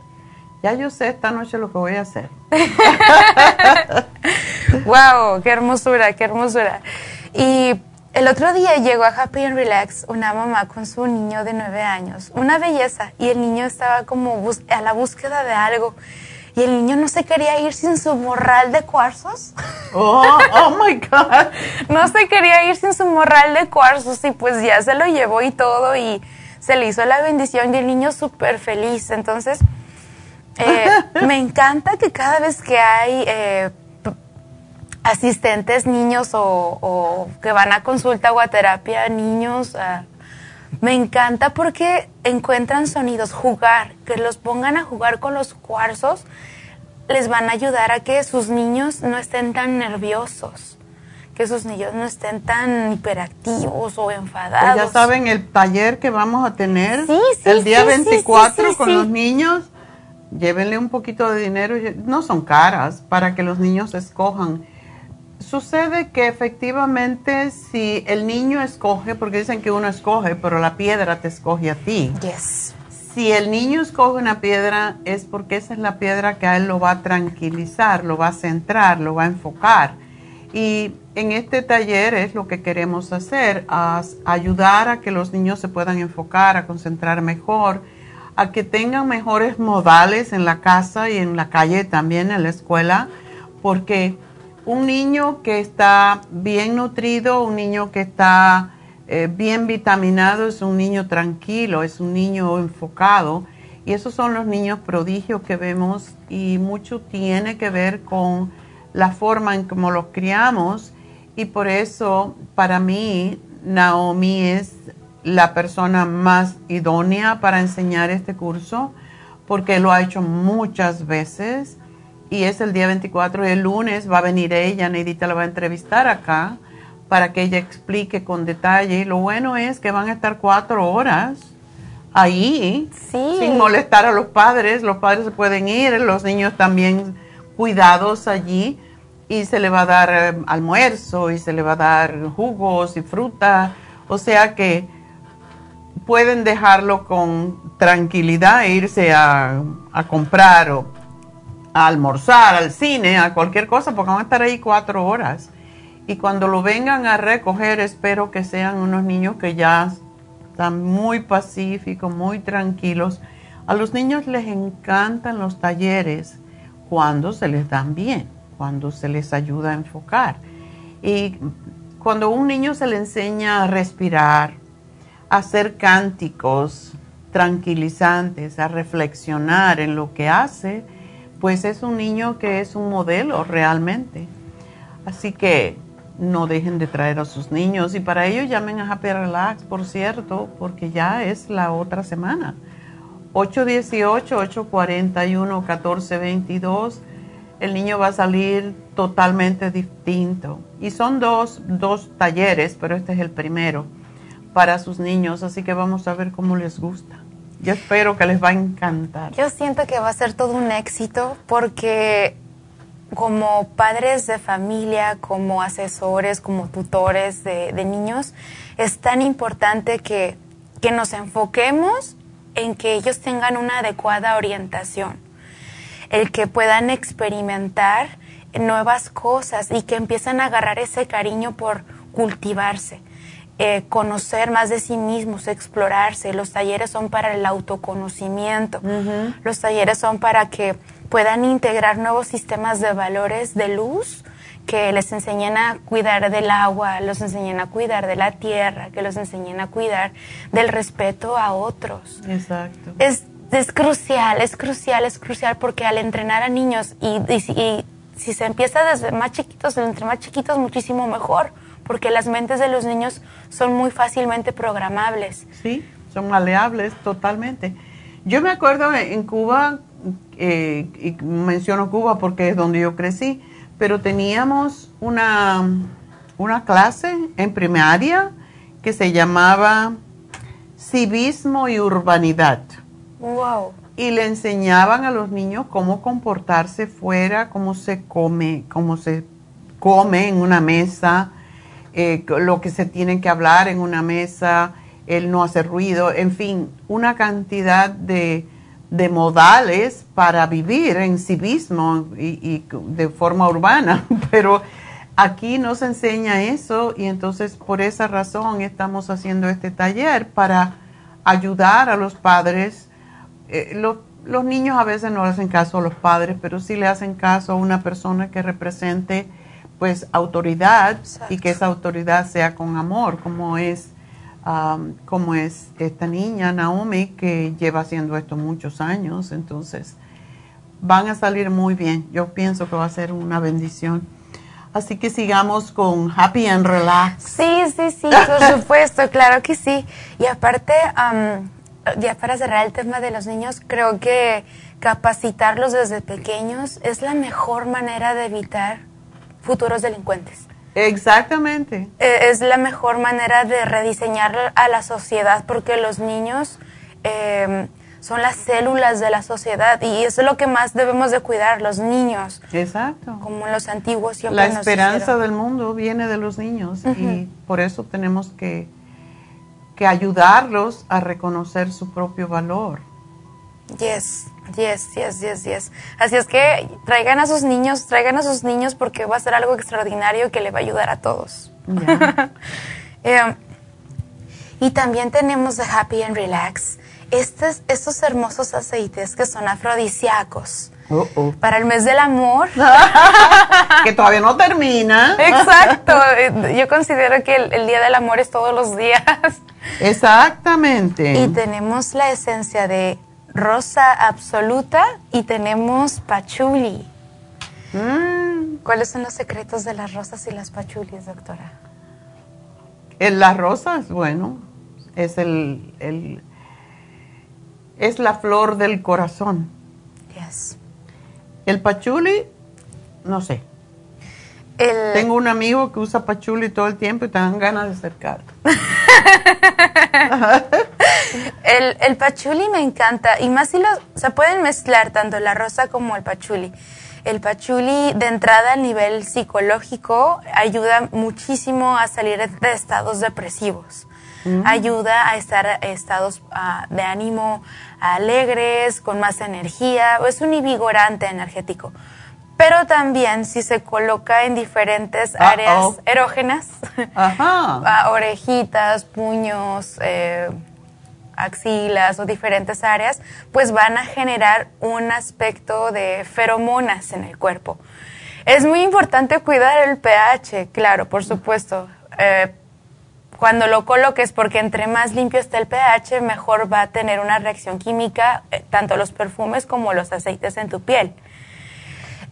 Ya yo sé esta noche lo que voy a hacer. wow, qué hermosura, qué hermosura. Y el otro día llegó a Happy and Relax una mamá con su niño de nueve años, una belleza, y el niño estaba como a la búsqueda de algo. Y el niño no se quería ir sin su morral de cuarzos. Oh, oh my God. no se quería ir sin su morral de cuarzos y pues ya se lo llevó y todo y se le hizo la bendición y el niño súper feliz. Entonces, eh, me encanta que cada vez que hay eh, asistentes niños o, que van a consulta o a terapia niños, ah, me encanta porque encuentran sonidos, jugar, que los pongan a jugar con los cuarzos, les van a ayudar a que sus niños no estén tan nerviosos, que sus niños no estén tan hiperactivos o enfadados. ya saben el taller que vamos a tener el día 24 con los niños. Llévenle un poquito de dinero, no son caras, para que los niños escojan sucede que efectivamente si el niño escoge, porque dicen que uno escoge, pero la piedra te escoge a ti. Yes. Si el niño escoge una piedra es porque esa es la piedra que a él lo va a tranquilizar, lo va a centrar, lo va a enfocar. Y en este taller es lo que queremos hacer, ayudar a que los niños se puedan enfocar, a concentrar mejor, a que tengan mejores modales en la casa y en la calle también, en la escuela, porque un niño que está bien nutrido, un niño que está eh, bien vitaminado, es un niño tranquilo, es un niño enfocado. Y esos son los niños prodigios que vemos y mucho tiene que ver con la forma en cómo los criamos. Y por eso, para mí, Naomi es la persona más idónea para enseñar este curso, porque lo ha hecho muchas veces y es el día 24 y el lunes va a venir ella, Neidita la va a entrevistar acá para que ella explique con detalle. Lo bueno es que van a estar cuatro horas ahí sin molestar a los padres. Los padres se pueden ir, los niños también cuidados allí y se le va a dar eh, almuerzo y se le va a dar jugos y fruta. O sea que pueden dejarlo con tranquilidad e irse a, a comprar o a almorzar, al cine, a cualquier cosa, porque van a estar ahí cuatro horas. Y cuando lo vengan a recoger, espero que sean unos niños que ya están muy pacíficos, muy tranquilos. A los niños les encantan los talleres cuando se les dan bien, cuando se les ayuda a enfocar. Y cuando a un niño se le enseña a respirar, a hacer cánticos tranquilizantes, a reflexionar en lo que hace, pues es un niño que es un modelo realmente. Así que no dejen de traer a sus niños y para ello llamen a Happy Relax, por cierto, porque ya es la otra semana. 818-841-1422. El niño va a salir totalmente distinto. Y son dos, dos talleres, pero este es el primero para sus niños, así que vamos a ver cómo les gusta. Yo espero que les va a encantar. Yo siento que va a ser todo un éxito porque como padres de familia, como asesores, como tutores de, niños, es tan importante que, que nos enfoquemos en que ellos tengan una adecuada orientación, el que puedan experimentar nuevas cosas y que empiecen a agarrar ese cariño por cultivarse. Eh, conocer más de sí mismos, explorarse. Los talleres son para el autoconocimiento. Los talleres son para que puedan integrar nuevos sistemas de valores de luz que les enseñen a cuidar del agua, los enseñen a cuidar de la tierra, que los enseñen a cuidar del respeto a otros. Exacto. Es, es crucial, es crucial, es crucial porque al entrenar a niños y, y si se empieza desde más chiquitos, entre más chiquitos muchísimo mejor porque las mentes de los niños son muy fácilmente programables. Sí, son maleables totalmente. Yo me acuerdo en Cuba, eh, y menciono Cuba porque es donde yo crecí, pero teníamos una, una clase en primaria que se llamaba Civismo y Urbanidad. Wow. Y le enseñaban a los niños cómo comportarse fuera, cómo se come, cómo se come en una mesa, eh, lo que se tiene que hablar en una mesa, el no hacer ruido, en fin, una cantidad de modales para vivir en civismo y, y de forma urbana, pero aquí no se enseña eso y entonces por esa razón estamos haciendo este taller para ayudar a los padres. Eh, los, los niños a veces no le hacen caso a los padres, pero sí le hacen caso a una persona que represente pues autoridad y que esa autoridad sea con amor, como es um, como es esta niña Naomi que lleva haciendo esto muchos años, entonces van a salir muy bien. Yo pienso que va a ser una bendición. Así que sigamos con Happy and Relax. Sí, sí, sí, por supuesto, claro que sí. Y aparte, um, ya para cerrar el tema de los niños, creo que capacitarlos desde pequeños es la mejor manera de evitar futuros delincuentes. Exactamente. Eh, es la mejor manera de rediseñar a la sociedad porque los niños eh, son las células de la sociedad y eso es lo que más debemos de cuidar, los niños. Exacto. Como los antiguos siempre La esperanza del mundo viene de los niños y por eso tenemos que, que ayudarlos a reconocer su propio valor. Yes. Yes, yes, yes, yes. Así es que traigan a sus niños, traigan a sus niños porque va a ser algo extraordinario que le va a ayudar a todos. eh, y también tenemos de Happy and Relax estos, estos hermosos aceites que son afrodisíacos. Uh -oh. Para el mes del amor. que todavía no termina. Exacto. Yo considero que el, el, Día del Amor es todos los días. Exactamente. Y tenemos la esencia de rosa absoluta y tenemos pachuli. Mm. ¿Cuáles son los secretos de las rosas y las pachulis, doctora? En las rosas, bueno, es el, el, es la flor del corazón. Yes. El pachuli, no sé. El... Tengo un amigo que usa pachuli todo el tiempo y te dan ganas de acercar. el, el pachuli me encanta y más si lo, se pueden mezclar tanto la rosa como el pachuli. El pachuli de entrada a nivel psicológico ayuda muchísimo a salir de estados depresivos. Mm. Ayuda a estar en estados uh, de ánimo alegres, con más energía, es un invigorante energético. Pero también si se coloca en diferentes áreas erógenas, Ajá. orejitas, puños, eh, axilas o diferentes áreas, pues van a generar un aspecto de feromonas en el cuerpo. Es muy importante cuidar el pH, claro, por supuesto. Eh, cuando lo coloques, porque entre más limpio esté el pH, mejor va a tener una reacción química, eh, tanto los perfumes como los aceites en tu piel.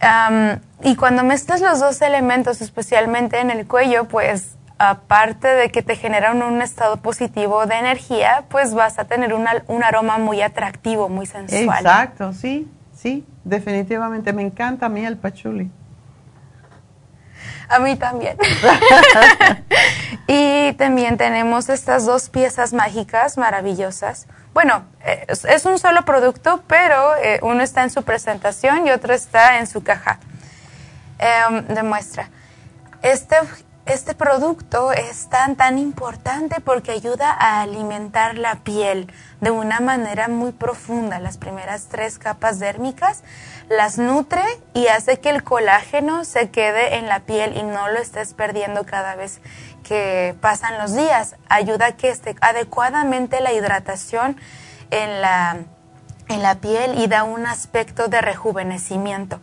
Um, y cuando mezclas los dos elementos, especialmente en el cuello, pues aparte de que te generan un estado positivo de energía, pues vas a tener una, un aroma muy atractivo, muy sensual. Exacto, sí, sí, definitivamente. Me encanta a mí el pachuli. A mí también. y también tenemos estas dos piezas mágicas maravillosas. Bueno, es, un solo producto, pero eh, uno está en su presentación y otro está en su caja eh, de muestra. Este, este producto es tan, tan importante porque ayuda a alimentar la piel de una manera muy profunda. Las primeras tres capas dérmicas las nutre y hace que el colágeno se quede en la piel y no lo estés perdiendo cada vez que pasan los días. Ayuda a que esté adecuadamente la hidratación en la, en la piel y da un aspecto de rejuvenecimiento.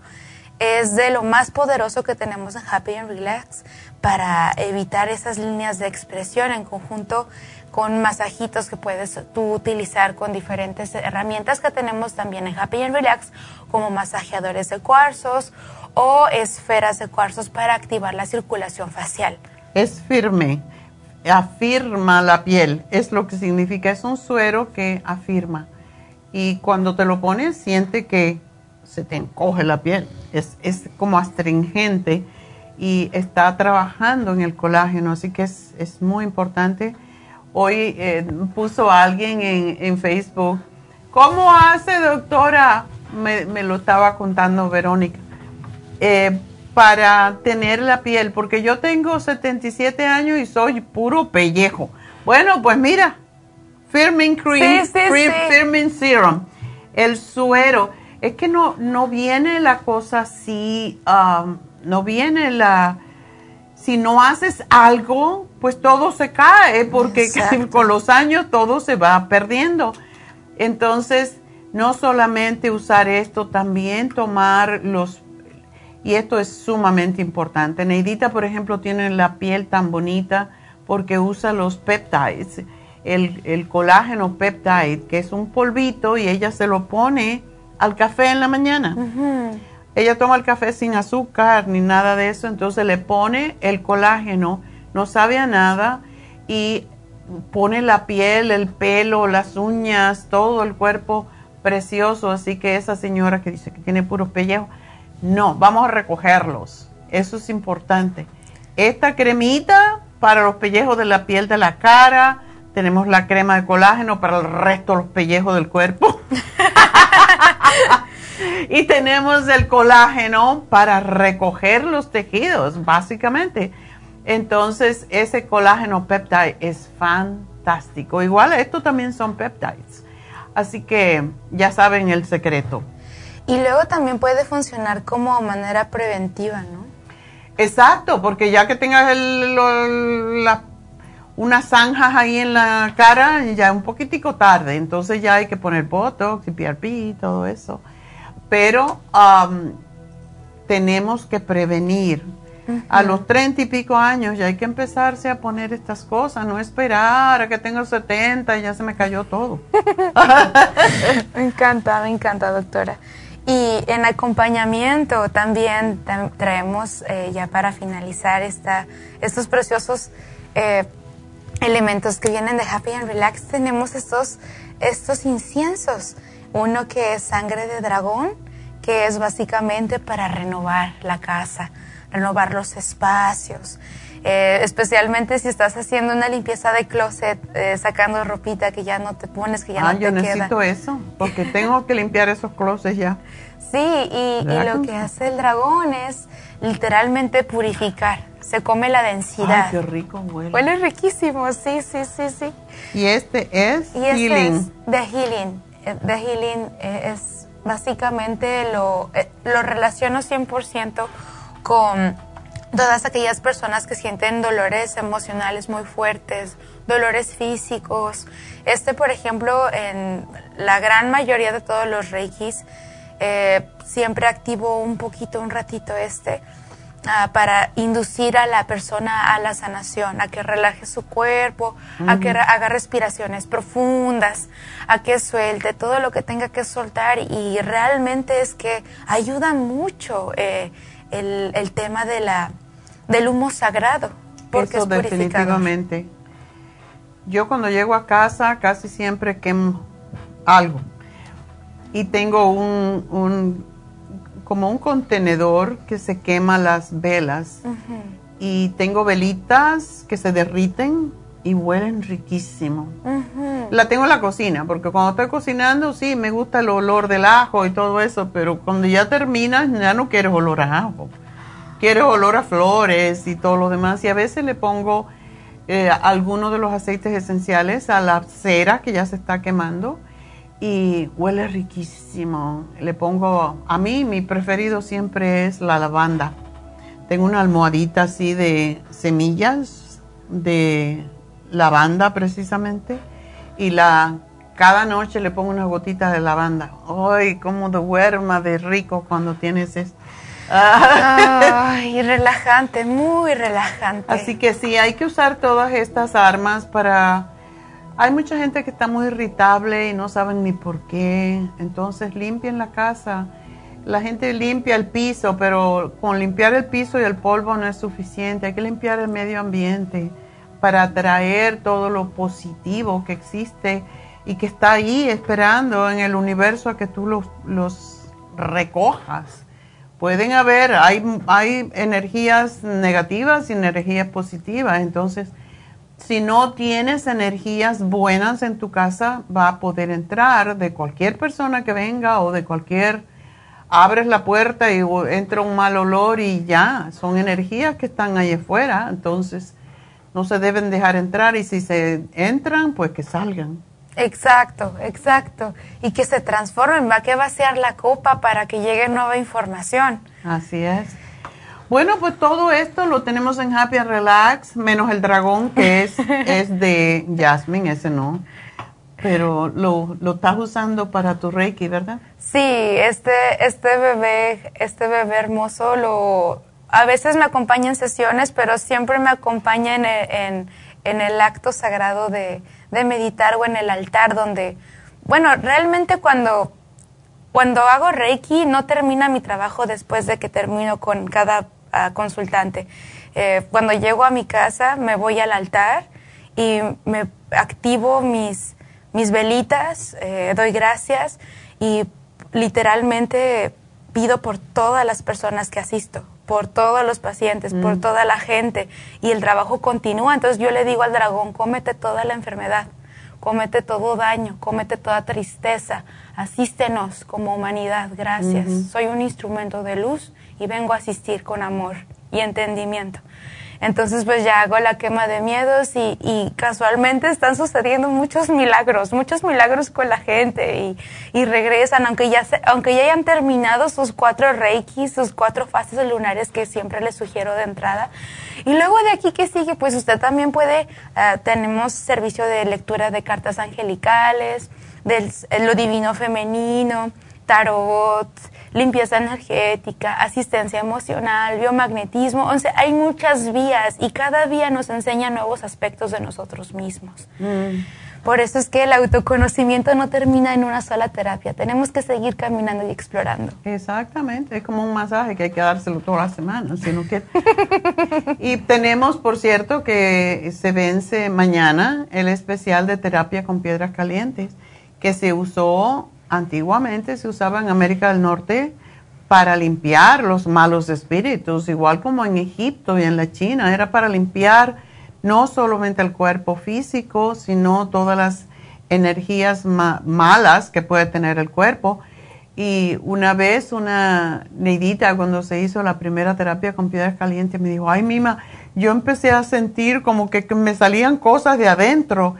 Es de lo más poderoso que tenemos en Happy and Relax para evitar esas líneas de expresión en conjunto con masajitos que puedes tú utilizar con diferentes herramientas que tenemos también en Happy and Relax, como masajeadores de cuarzos o esferas de cuarzos para activar la circulación facial. Es firme, afirma la piel, es lo que significa, es un suero que afirma. Y cuando te lo pones, siente que se te encoge la piel, es, es como astringente y está trabajando en el colágeno, así que es, es muy importante. Hoy eh, puso alguien en, en, Facebook, ¿cómo hace doctora? Me, me lo estaba contando Verónica, eh, para tener la piel, porque yo tengo 77 años y soy puro pellejo. Bueno, pues mira, Firming Cream, sí, sí, Firming sí. Serum. El suero, es que no, no viene la cosa así, um, no viene la... Si no haces algo, pues todo se cae, porque con los años todo se va perdiendo. Entonces, no solamente usar esto, también tomar los y esto es sumamente importante. Neidita, por ejemplo, tiene la piel tan bonita porque usa los peptides, el, colágeno peptide, que es un polvito y ella se lo pone al café en la mañana. Ella toma el café sin azúcar ni nada de eso, entonces le pone el colágeno, no sabe a nada y pone la piel, el pelo, las uñas, todo el cuerpo precioso. Así que esa señora que dice que tiene puros pellejos, no, vamos a recogerlos. Eso es importante. Esta cremita para los pellejos de la piel de la cara. Tenemos la crema de colágeno para el resto de los pellejos del cuerpo. y tenemos el colágeno para recoger los tejidos, básicamente. Entonces, ese colágeno peptide es fantástico. Igual esto también son peptides. Así que ya saben el secreto. Y luego también puede funcionar como manera preventiva, ¿no? Exacto, porque ya que tengas el, unas zanjas ahí en la cara, ya es un poquitico tarde, entonces ya hay que poner Botox y PRP y todo eso. Pero um, tenemos que prevenir. A los treinta y pico años ya hay que empezarse a poner estas cosas, no esperar a que tenga 70 y ya se me cayó todo. me encanta, me encanta, doctora. Y en acompañamiento también traemos, eh, ya para finalizar, esta, estos preciosos eh, elementos que vienen de Happy and Relax. Tenemos estos, estos inciensos. Uno que es sangre de dragón, que es básicamente para renovar la casa, renovar los espacios. Eh, especialmente si estás haciendo una limpieza de closet, eh, sacando ropita que ya no te pones, que ya ah, no te yo necesito eso, porque tengo que limpiar esos closets ya. Sí, y, lo que hace el dragón es literalmente purificar. Se come la densidad. Ay, qué rico huele. Huele riquísimo, sí, sí, sí, sí. Y este es y este healing. Es de healing. De healing es básicamente lo, eh, lo relaciono 100% con todas aquellas personas que sienten dolores emocionales muy fuertes, dolores físicos. Este, por ejemplo, en la gran mayoría de todos los reikis, eh, siempre activo un poquito, un ratito este, ah, para inducir a la persona a la sanación, a que relaje su cuerpo, a que haga respiraciones profundas, a que suelte todo lo que tenga que soltar y realmente es que ayuda mucho eh, el, el tema de la del humo sagrado. Porque Eso definitivamente. Yo cuando llego a casa casi siempre quemo algo. Y tengo un, un como un contenedor que se quema las velas. Y tengo velitas que se derriten y huelen riquísimo. La tengo en la cocina, porque cuando estoy cocinando, sí, me gusta el olor del ajo y todo eso, pero cuando ya terminas, ya no quieres olor a ajo quiere olor a flores y todo lo demás. Y a veces le pongo eh, algunos de los aceites esenciales a la cera que ya se está quemando y huele riquísimo. Le pongo, a mí mi preferido siempre es la lavanda. Tengo una almohadita así de semillas de lavanda precisamente y la cada noche le pongo unas gotitas de lavanda. ¡Ay, cómo duerma de rico cuando tienes esto! Ay, relajante, muy relajante. Así que sí, hay que usar todas estas armas para... Hay mucha gente que está muy irritable y no saben ni por qué. Entonces limpien la casa. La gente limpia el piso, pero con limpiar el piso y el polvo no es suficiente. Hay que limpiar el medio ambiente para atraer todo lo positivo que existe y que está ahí esperando en el universo a que tú los, los recojas pueden haber, hay, hay energías negativas y energías positivas. Entonces, si no tienes energías buenas en tu casa, va a poder entrar de cualquier persona que venga o de cualquier, abres la puerta y entra un mal olor y ya, son energías que están ahí afuera, entonces no se deben dejar entrar y si se entran, pues que salgan. Exacto, exacto. Y que se transformen, va que vaciar la copa para que llegue nueva información. Así es. Bueno, pues todo esto lo tenemos en Happy and Relax, menos el dragón que es, es de Jasmine, ese no. Pero lo, lo estás usando para tu Reiki, ¿verdad? Sí, este, este bebé, este bebé hermoso lo a veces me acompaña en sesiones, pero siempre me acompaña en el, en, el acto sagrado de, de, meditar o en el altar donde, bueno, realmente cuando, cuando hago Reiki no termina mi trabajo después de que termino con cada ah, consultante. Eh, cuando llego a mi casa me voy al altar y me activo mis, mis velitas, eh, doy gracias y literalmente pido por todas las personas que asisto por todos los pacientes, por mm. toda la gente, y el trabajo continúa. Entonces yo le digo al dragón, cómete toda la enfermedad, cómete todo daño, cómete toda tristeza, asístenos como humanidad, gracias. Soy un instrumento de luz y vengo a asistir con amor y entendimiento. Entonces pues ya hago la quema de miedos y, casualmente están sucediendo muchos milagros, muchos milagros con la gente y, regresan, aunque ya, aunque ya hayan terminado sus cuatro reiki, sus cuatro fases lunares que siempre les sugiero de entrada. Y luego de aquí que sigue, pues usted también puede, ah, tenemos servicio de lectura de cartas angelicales, de lo divino femenino, tarot, limpieza energética, asistencia emocional, biomagnetismo. O sea, hay muchas vías y cada vía nos enseña nuevos aspectos de nosotros mismos. Mm. Por eso es que el autoconocimiento no termina en una sola terapia. Tenemos que seguir caminando y explorando. Exactamente. Es como un masaje que hay que dárselo toda la semana. Sino que... y tenemos, por cierto, que se vence mañana el especial de terapia con piedras calientes que se usó antiguamente se usaba en América del Norte para limpiar los malos espíritus, igual como en Egipto y en la China, era para limpiar no solamente el cuerpo físico, sino todas las energías malas que puede tener el cuerpo. Y una vez una neidita cuando se hizo la primera terapia con piedras calientes me dijo, ay Mima, yo empecé a sentir como que, me salían cosas de adentro.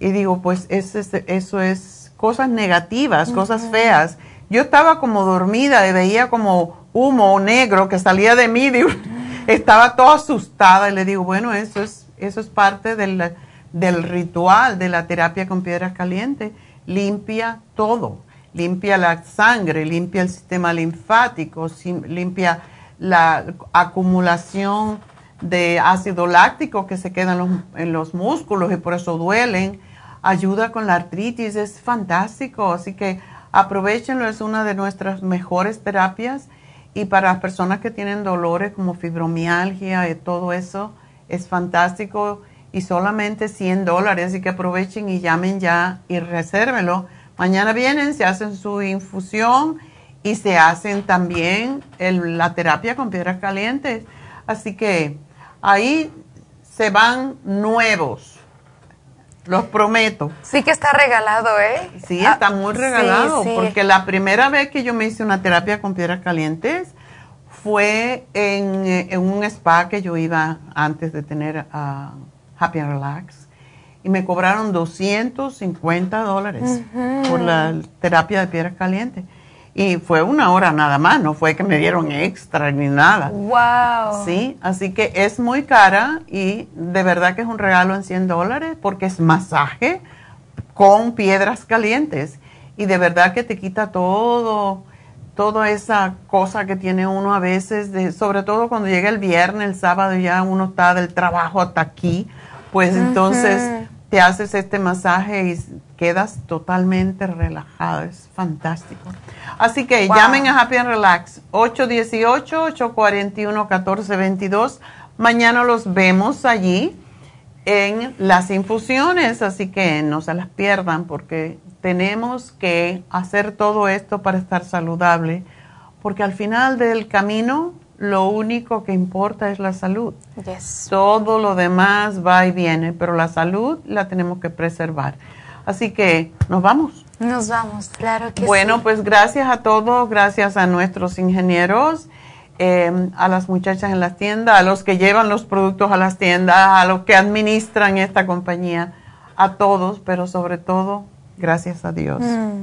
Y digo, pues eso eso es cosas negativas, cosas feas. Yo estaba como dormida y veía como humo negro que salía de mí. estaba toda asustada y le digo, bueno, eso es, eso es parte del, del ritual de la terapia con piedras calientes. Limpia todo. Limpia la sangre, limpia el sistema linfático, limpia la acumulación de ácido láctico que se queda en los, en los músculos y por eso duelen ayuda con la artritis, es fantástico, así que aprovechenlo, es una de nuestras mejores terapias y para las personas que tienen dolores como fibromialgia y todo eso, es fantástico y solamente 100 dólares, así que aprovechen y llamen ya y resérvenlo. Mañana vienen, se hacen su infusión y se hacen también la terapia con piedras calientes. Así que ahí se van nuevos los prometo. Sí que está regalado, ¿eh? Sí, está muy ah, regalado, porque la primera vez que yo me hice una terapia con piedras calientes fue en, un spa que yo iba antes de tener uh, Happy and Relax y me cobraron 250 dólares por la terapia de piedras calientes. Y fue una hora nada más, no fue que me dieron extra ni nada. ¡Wow! Sí, así que es muy cara y de verdad que es un regalo en 100 dólares porque es masaje con piedras calientes. Y de verdad que te quita todo, toda esa cosa que tiene uno a veces, de, sobre todo cuando llega el viernes, el sábado ya uno está del trabajo hasta aquí, pues entonces te haces este masaje y quedas totalmente relajado, es fantástico. Así que llamen a Happy and Relax 818-841-1422. Mañana los vemos allí en las infusiones, así que no se las pierdan porque tenemos que hacer todo esto para estar saludable, porque al final del camino lo único que importa es la salud. Todo lo demás va y viene, pero la salud la tenemos que preservar. Así que nos vamos. Nos vamos, claro que bueno, pues gracias a todos, gracias a nuestros ingenieros, em, a las muchachas en las tiendas, a los que llevan los productos a las tiendas, a los que administran esta compañía, a todos, pero sobre todo gracias a Dios. Mm.